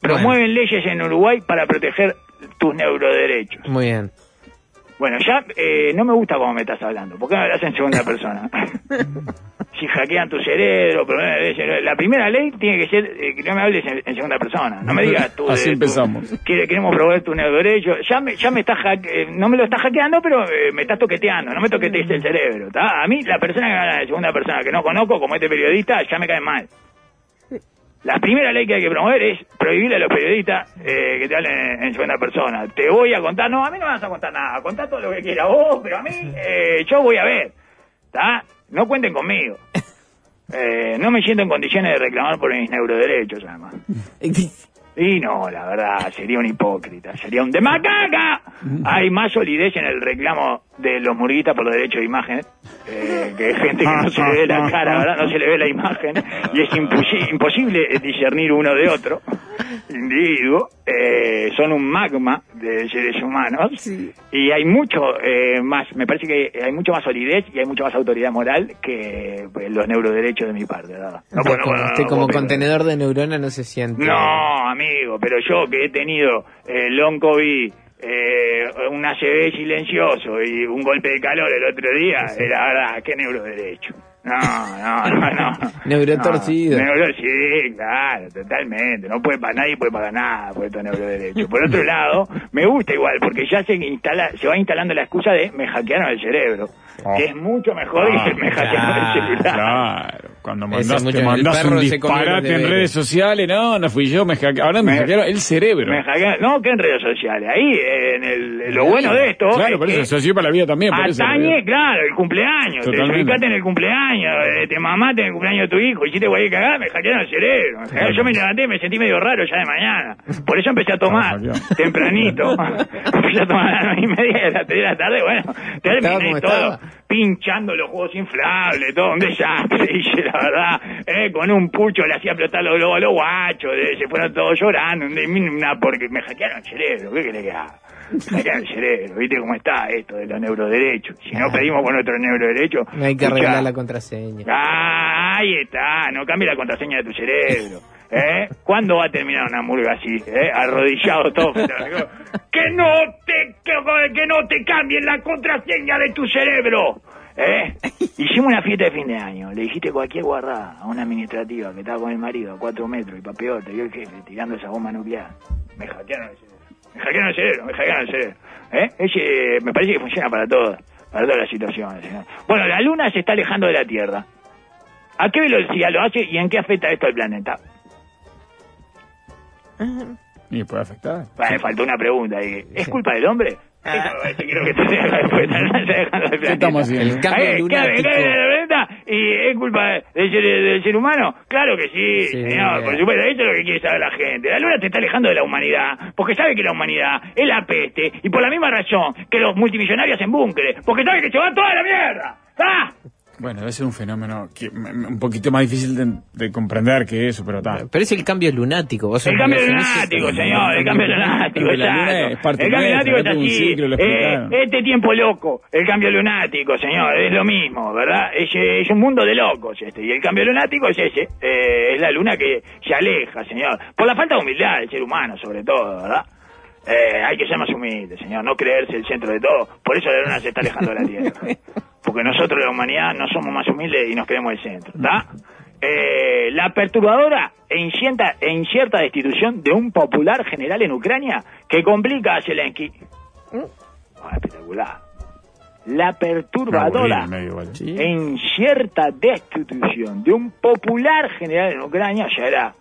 promueven leyes en Uruguay para proteger tus neuroderechos. Muy bien. Bueno, ya eh, no me gusta cómo me estás hablando. ¿Por qué me hablas en segunda persona? si hackean tu cerebro. La primera ley tiene que ser eh, que no me hables en, en segunda persona. No me digas tú... de Así tu- empezamos. que- queremos promover tus neuroderechos. Ya me, ya me estás eh, no me lo estás hackeando, pero eh, me estás toqueteando. No me toquetees el cerebro, ¿tá? A mí, la persona que habla de segunda persona que no conozco, como este periodista, ya me cae mal. La primera ley que hay que promover es prohibirle a los periodistas eh, que te hablen en, en segunda persona. Te voy a contar, no, a mí no me vas a contar nada, contá todo lo que quieras vos, pero a mí eh, yo voy a ver, ¿está? No cuenten conmigo. Eh, no me siento en condiciones de reclamar por mis neuroderechos, además. Y no, la verdad, sería un hipócrita, sería un demacaca. Hay más solidez en el reclamo de los murguistas por los derechos de imagen, eh, que gente que no se le ve la cara, ¿verdad? No se le ve la imagen, y es imposi- imposible discernir uno de otro individuo. Eh, son un magma de seres humanos, y hay mucho eh, más, me parece que hay mucho más solidez y hay mucha más autoridad moral que pues, los neuroderechos de mi parte, ¿verdad? No no Usted como contenedor de neurona no se siente. No, amigo, pero yo que he tenido eh, long COVID, eh, un ACV silencioso y un golpe de calor el otro día, era verdad, qué neuroderecho. No, no, no, no. Neurotorcido. No, neuro, sí, claro, totalmente. No puede pa- nadie puede pagar nada por estos neuroderechos. Por otro lado, me gusta igual, porque ya se instala, se va instalando la excusa de me hackearon el cerebro. Que es mucho mejor Ah, que me hackearon el celular. Claro, cuando el mandaste perro un disparate en redes sociales, no, no fui yo, me hacke- ahora me, Me- hackearon el cerebro. Me hackearon, no, que en redes sociales. Ahí, en el, lo bueno de esto. Claro, es eso, para la vida también. Atañe, claro, el cumpleaños. Totalmente. Te fijaste en el cumpleaños, eh, te mamaste en el cumpleaños de tu hijo, hiciste cualquier cagada, me hackearon el cerebro. hackearon. Yo me levanté y me sentí medio raro ya de mañana. Por eso empecé a tomar tempranito. empecé a tomar a las nueve y media de la tres de la tarde. Bueno, terminé todo estaba. Pinchando los juegos inflables, todo un desastre, dije, la verdad. Eh, con un pucho le hacía explotar los globos a los guachos, eh, se fueron todos llorando. Una porque me hackearon el cerebro, ¿qué querés que haga? Me hackearon el cerebro, ¿viste cómo está esto de los neuroderechos? Si no pedimos por nuestros neuroderechos. No hay que escuchá, arreglar la contraseña. Ah, ahí está, no cambie la contraseña de tu cerebro. ¿Eh? ¿Cuándo va a terminar una murga así? ¿Eh? Arrodillado todo. que no te que, que no te cambien la contraseña de tu cerebro. ¿Eh? Hicimos una fiesta de fin de año. Le dijiste cualquier guarrada a una administrativa que estaba con el marido a cuatro metros y papeote y el jefe tirando esa bomba nuclear. Me hackearon el cerebro. Me hackearon el cerebro, me hackearon el cerebro. ¿Eh? Ese, me parece que funciona para todas, para todas las situaciones. señor. Bueno, la Luna se está alejando de la Tierra. ¿A qué velocidad lo hace y en qué afecta esto al planeta? Y puede afectar. Bueno, me faltó una pregunta. ahí. ¿Es culpa del hombre? Que la ¿Qué planeta. estamos haciendo? El cambio Ahí, ¿qué- lunático. qué- qué- planeta? ¿Y es culpa del ser, del ser humano? Claro que sí, Sí. señor, por supuesto. Eso es lo que quiere saber la gente. La luna te está alejando de la humanidad, porque sabe que la humanidad es la peste, y por la misma razón que los multimillonarios hacen búnkeres, porque sabe que se va toda la mierda. ¡Ah! Bueno, debe ser un fenómeno que, un poquito más difícil de, de comprender que eso, pero tal. Pero es el cambio lunático. Vos El cambio lunático, señor, el cambio lunático, exacto. El cambio lunático es es todo un así. Eh, este tiempo loco, el cambio lunático, señor, es lo mismo, ¿verdad? Es, es un mundo de locos este. Y el cambio lunático es ese, eh, es la luna que se aleja, señor. Por la falta de humildad del ser humano, sobre todo, ¿verdad? Eh, hay que ser más humilde, señor, no creerse el centro de todo. Por eso la luna se está alejando de la Tierra. Porque nosotros, la humanidad, no somos más humildes y nos creemos el centro, ¿está? Eh, la perturbadora e incierta, e incierta destitución de un popular general en Ucrania que complica a Zelensky. Ah, espectacular. La perturbadora. Sí. e incierta destitución de un popular general en Ucrania, ya era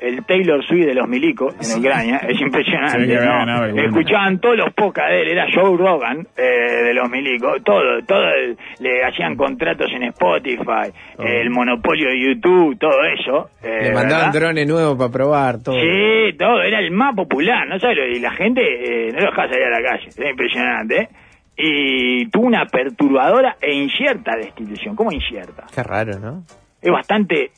el Taylor Swift de los milicos en Ucrania, es Se ve que impresionante, el bueno. Escuchaban todos los podcasts de él, era Joe Rogan eh, de los milicos, todo, todo, el- le hacían contratos en Spotify, el monopolio de YouTube, todo eso. eh, Le mandaban drones nuevos para probar todo. Sí, todo, era el más popular, ¿no sabes? Y la gente eh, no lo dejaba salir a la calle, era impresionante, ¿eh? Y tuvo una perturbadora e incierta destitución. ¿Cómo incierta? Qué raro, ¿no? Es bastante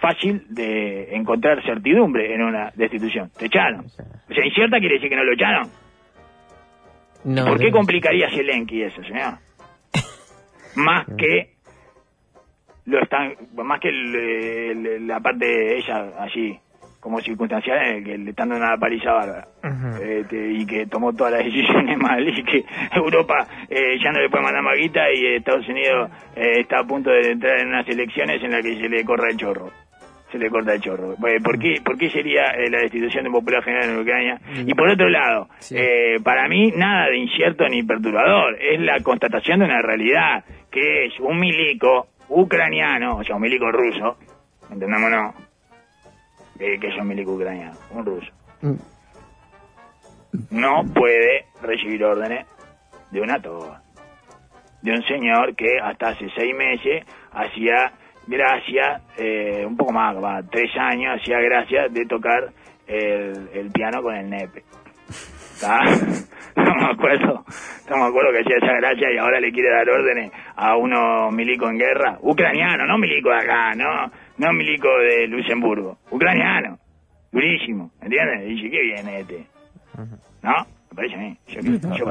fácil de encontrar certidumbre en una destitución. Te echaron. O sea, incierta quiere decir que no lo echaron. No, ¿Por qué no. complicaría Zelensky eso, señor? Más que lo están, más que el- la parte de ella allí, como circunstancial en el que le están dando una paliza bárbara. Este, y que tomó todas las decisiones mal y que Europa eh, ya no le puede mandar más guita y Estados Unidos eh, está a punto de entrar en unas elecciones en las que se le corra el chorro. Se le corta el chorro. ¿Por qué, por qué sería eh, la destitución de un popular general en Ucrania? Y por otro lado, Sí. eh, para mí nada de incierto ni perturbador. Es la constatación de una realidad, que es un milico ucraniano, o sea, un milico ruso, entendámonos, eh, que es un milico ucraniano, un ruso. Mm. No puede recibir órdenes de una toga. De un señor que hasta hace seis meses hacía gracia, eh, un poco más, va, tres años, hacía gracia de tocar el, el piano con el nepe. ¿Está? No me acuerdo, no me acuerdo que hacía esa gracia y ahora le quiere dar órdenes a uno milico en guerra. Ucraniano, no milico de acá, no, no milico de Luxemburgo. Ucraniano, durísimo, ¿entiendes? Dice, ¿qué viene este? ¿No? Me parece a mí. Yo, Está- yo-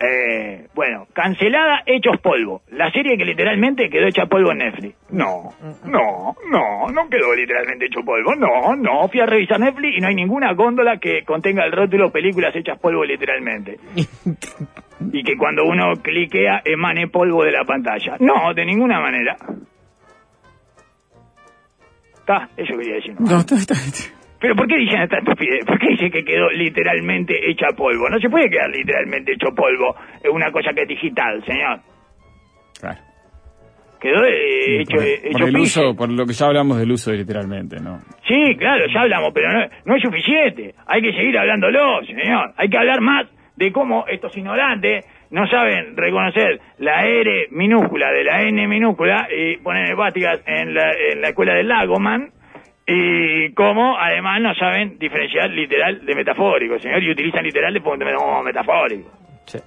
eh, bueno, cancelada Hechos Polvo. La serie que literalmente quedó hecha polvo en Netflix. No, no, no, no quedó literalmente hecho polvo. No, no. Fui a revisar Netflix y no hay ninguna góndola que contenga el rótulo películas hechas polvo literalmente. Y que cuando uno cliquea emane polvo de la pantalla. No, de ninguna manera. Está, eso quería decir. No, está, está. Pero ¿por qué dicen esta estupidez? ¿Por qué dicen que quedó literalmente hecha polvo? No se puede quedar literalmente hecho polvo en una cosa que es digital, señor. Claro. Quedó eh, hecho, por, eh, por el uso, por lo que ya hablamos del uso literalmente, ¿no? Sí, claro, ya hablamos, pero no, no es suficiente. Hay que seguir hablándolo, señor. Hay que hablar más de cómo estos ignorantes no saben reconocer la R minúscula de la N minúscula y ponen hepáticas en la, en la escuela del Lagoman y cómo además no saben diferenciar literal de metafórico, señor, y utilizan literal de como metafórico. Sí.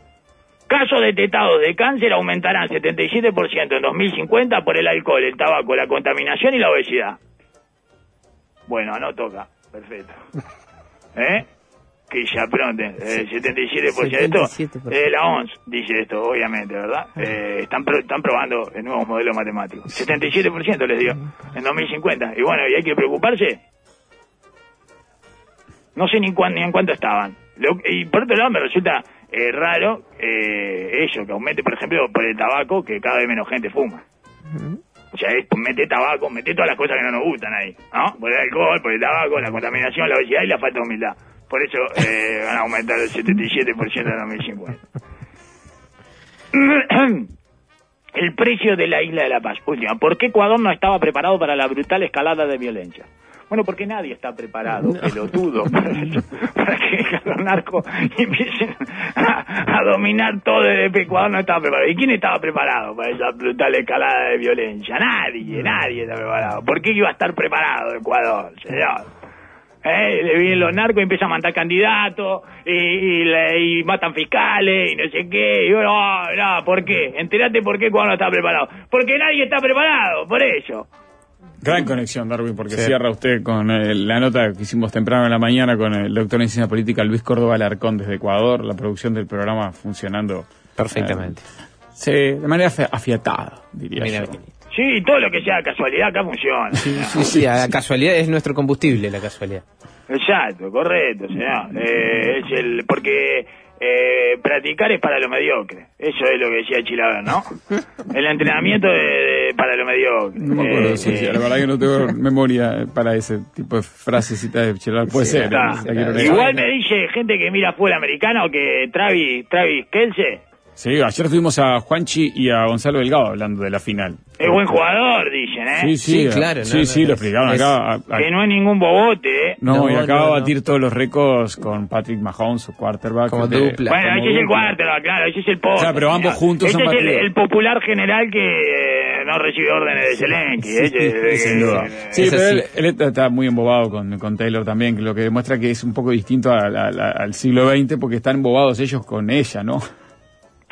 Casos detectados de cáncer aumentarán 77% en 2050 por el alcohol, el tabaco, la contaminación y la obesidad. Bueno, no toca. Perfecto. ¿Eh? Que ya pronto, eh, 77%. Esto 77%. eh, la ONS dice esto, obviamente, ¿verdad? Eh, están, pro- están probando el nuevo modelo matemático. 77% les dio en 2050. Y bueno, ¿y hay que preocuparse? No sé ni, cuán- ni en cuánto estaban. Lo- y por otro lado me resulta eh, raro eh, eso, que aumente, por ejemplo, por el tabaco, que cada vez menos gente fuma. O sea, es, mete tabaco, mete todas las cosas que no nos gustan ahí, ¿no? Por el alcohol, por el tabaco, la contaminación, la obesidad y la falta de humildad. Por eso eh, van a aumentar el 77% en 2050. El precio de la isla de La Paz. Última, ¿por qué Ecuador no estaba preparado para la brutal escalada de violencia? Bueno, porque nadie está preparado, pelotudo, para, para que los narcos empiecen a, a dominar todo el Ecuador no estaba preparado. ¿Y quién estaba preparado para esa brutal escalada de violencia? Nadie, nadie está preparado. ¿Por qué iba a estar preparado Ecuador, señor? ¿Eh? Le vienen los narcos y empiezan a matar candidatos y, y, le- y matan fiscales y no sé qué. Y bueno, no, no, ¿por qué? Enterate por qué Ecuador no está preparado. Porque nadie está preparado, por eso. Gran conexión, Darwin, porque Sí. cierra usted con eh, la nota que hicimos temprano en la mañana con el doctor en ciencia política Luis Córdoba Alarcón desde Ecuador, la producción del programa funcionando Perfectamente. eh, sí, de manera afi- afiatada, diría Mira, yo. Sí, todo lo que sea casualidad acá funciona. Sí, sí, la casualidad es nuestro combustible, la casualidad. Exacto, correcto, señor. Eh, es el, porque eh, practicar es para lo mediocre. Eso es lo que decía Chilaver, ¿no? El entrenamiento de, de- para lo mediocre. No me acuerdo, Eh, sí, sí, la verdad que no tengo memoria para ese tipo de frasecitas de Chelar. Puede Sí, ser, está. Igual me dice gente que mira fútbol americano que Travis, Travis Kelce Sí, ayer tuvimos a Juanchi y a Gonzalo Delgado hablando de la final. es buen jugador, dicen, ¿eh? Sí, sí, Sí, claro, Sí, no, sí, no, lo es- explicaron es- acá. a- a- Que no es ningún bobote, ¿eh? No, y No, acaba no, de no. batir todos los récords con Patrick Mahomes, su quarterback. Como de- dupla. Bueno, como ese es el cuarto, claro, ese es el poste. Claro, pero ambos juntos Ese han es el, el popular general que eh, no recibe órdenes de Zelensky. Sí, ese, sin eh, duda. eh, Sí, pero él, él está- está muy embobado con, con Taylor también, que lo que demuestra que es un poco distinto a- a- a- al siglo XX porque están embobados ellos con ella, ¿no?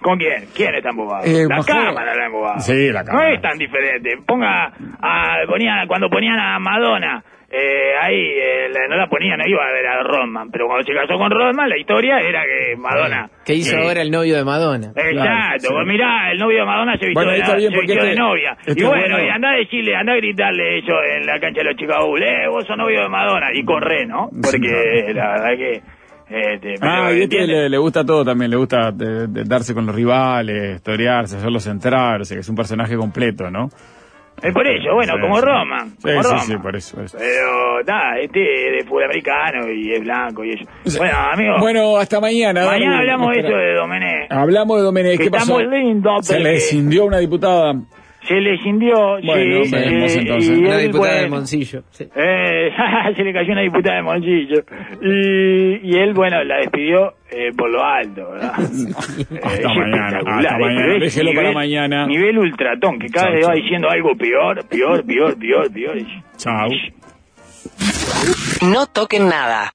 ¿Con quién? ¿Quién está embobado? Eh, la cámara la embobado. Sí, la cámara. No es tan diferente. Ponga, a, ponían, cuando ponían a Madonna, eh, ahí eh, la- no la ponían, no iba a ver a Rodman, pero cuando se casó con Rodman, la historia era que Madonna... ¿Qué hizo eh, ahora el novio de Madonna? Exacto, Claro, sí. pues mirá, el novio de Madonna se vistió, Bueno, de, está bien, se de este- novia. este y bueno, bueno- y anda a decirle, anda a gritarle eso en la cancha de los Chicago Bulls, eh, vos sos novio de Madonna, y corre, ¿no? Porque la verdad que... Este, Ah, y este le, le gusta todo también, le gusta de- de darse con los rivales, torearse, hacerlos entrar, o sea que es un personaje completo, ¿no? Es por eso, bueno, Sí, como sí. Roman. Sí, como sí, por eso, por eso. Pero, nada, este es de fútbol americano y es blanco y eso. Bueno, amigo, Bueno, hasta mañana. mañana hablamos de eso de Domenech. Hablamos de Que ¿qué pasó? lindo, Se le descindió una diputada. Se le cindió, Bueno, sí, veremos eh, entonces. Una él, diputada de bueno, Moncillo. Sí. Eh, se le cayó una diputada de Moncillo. Y, y él, bueno, la despidió eh, por lo alto, ¿verdad? Eh, Hasta mañana, hasta mañana. Déjelo para mañana. Nivel ultratón, que cada vez va diciendo algo peor, peor, peor, peor, peor. Chao. No toquen nada.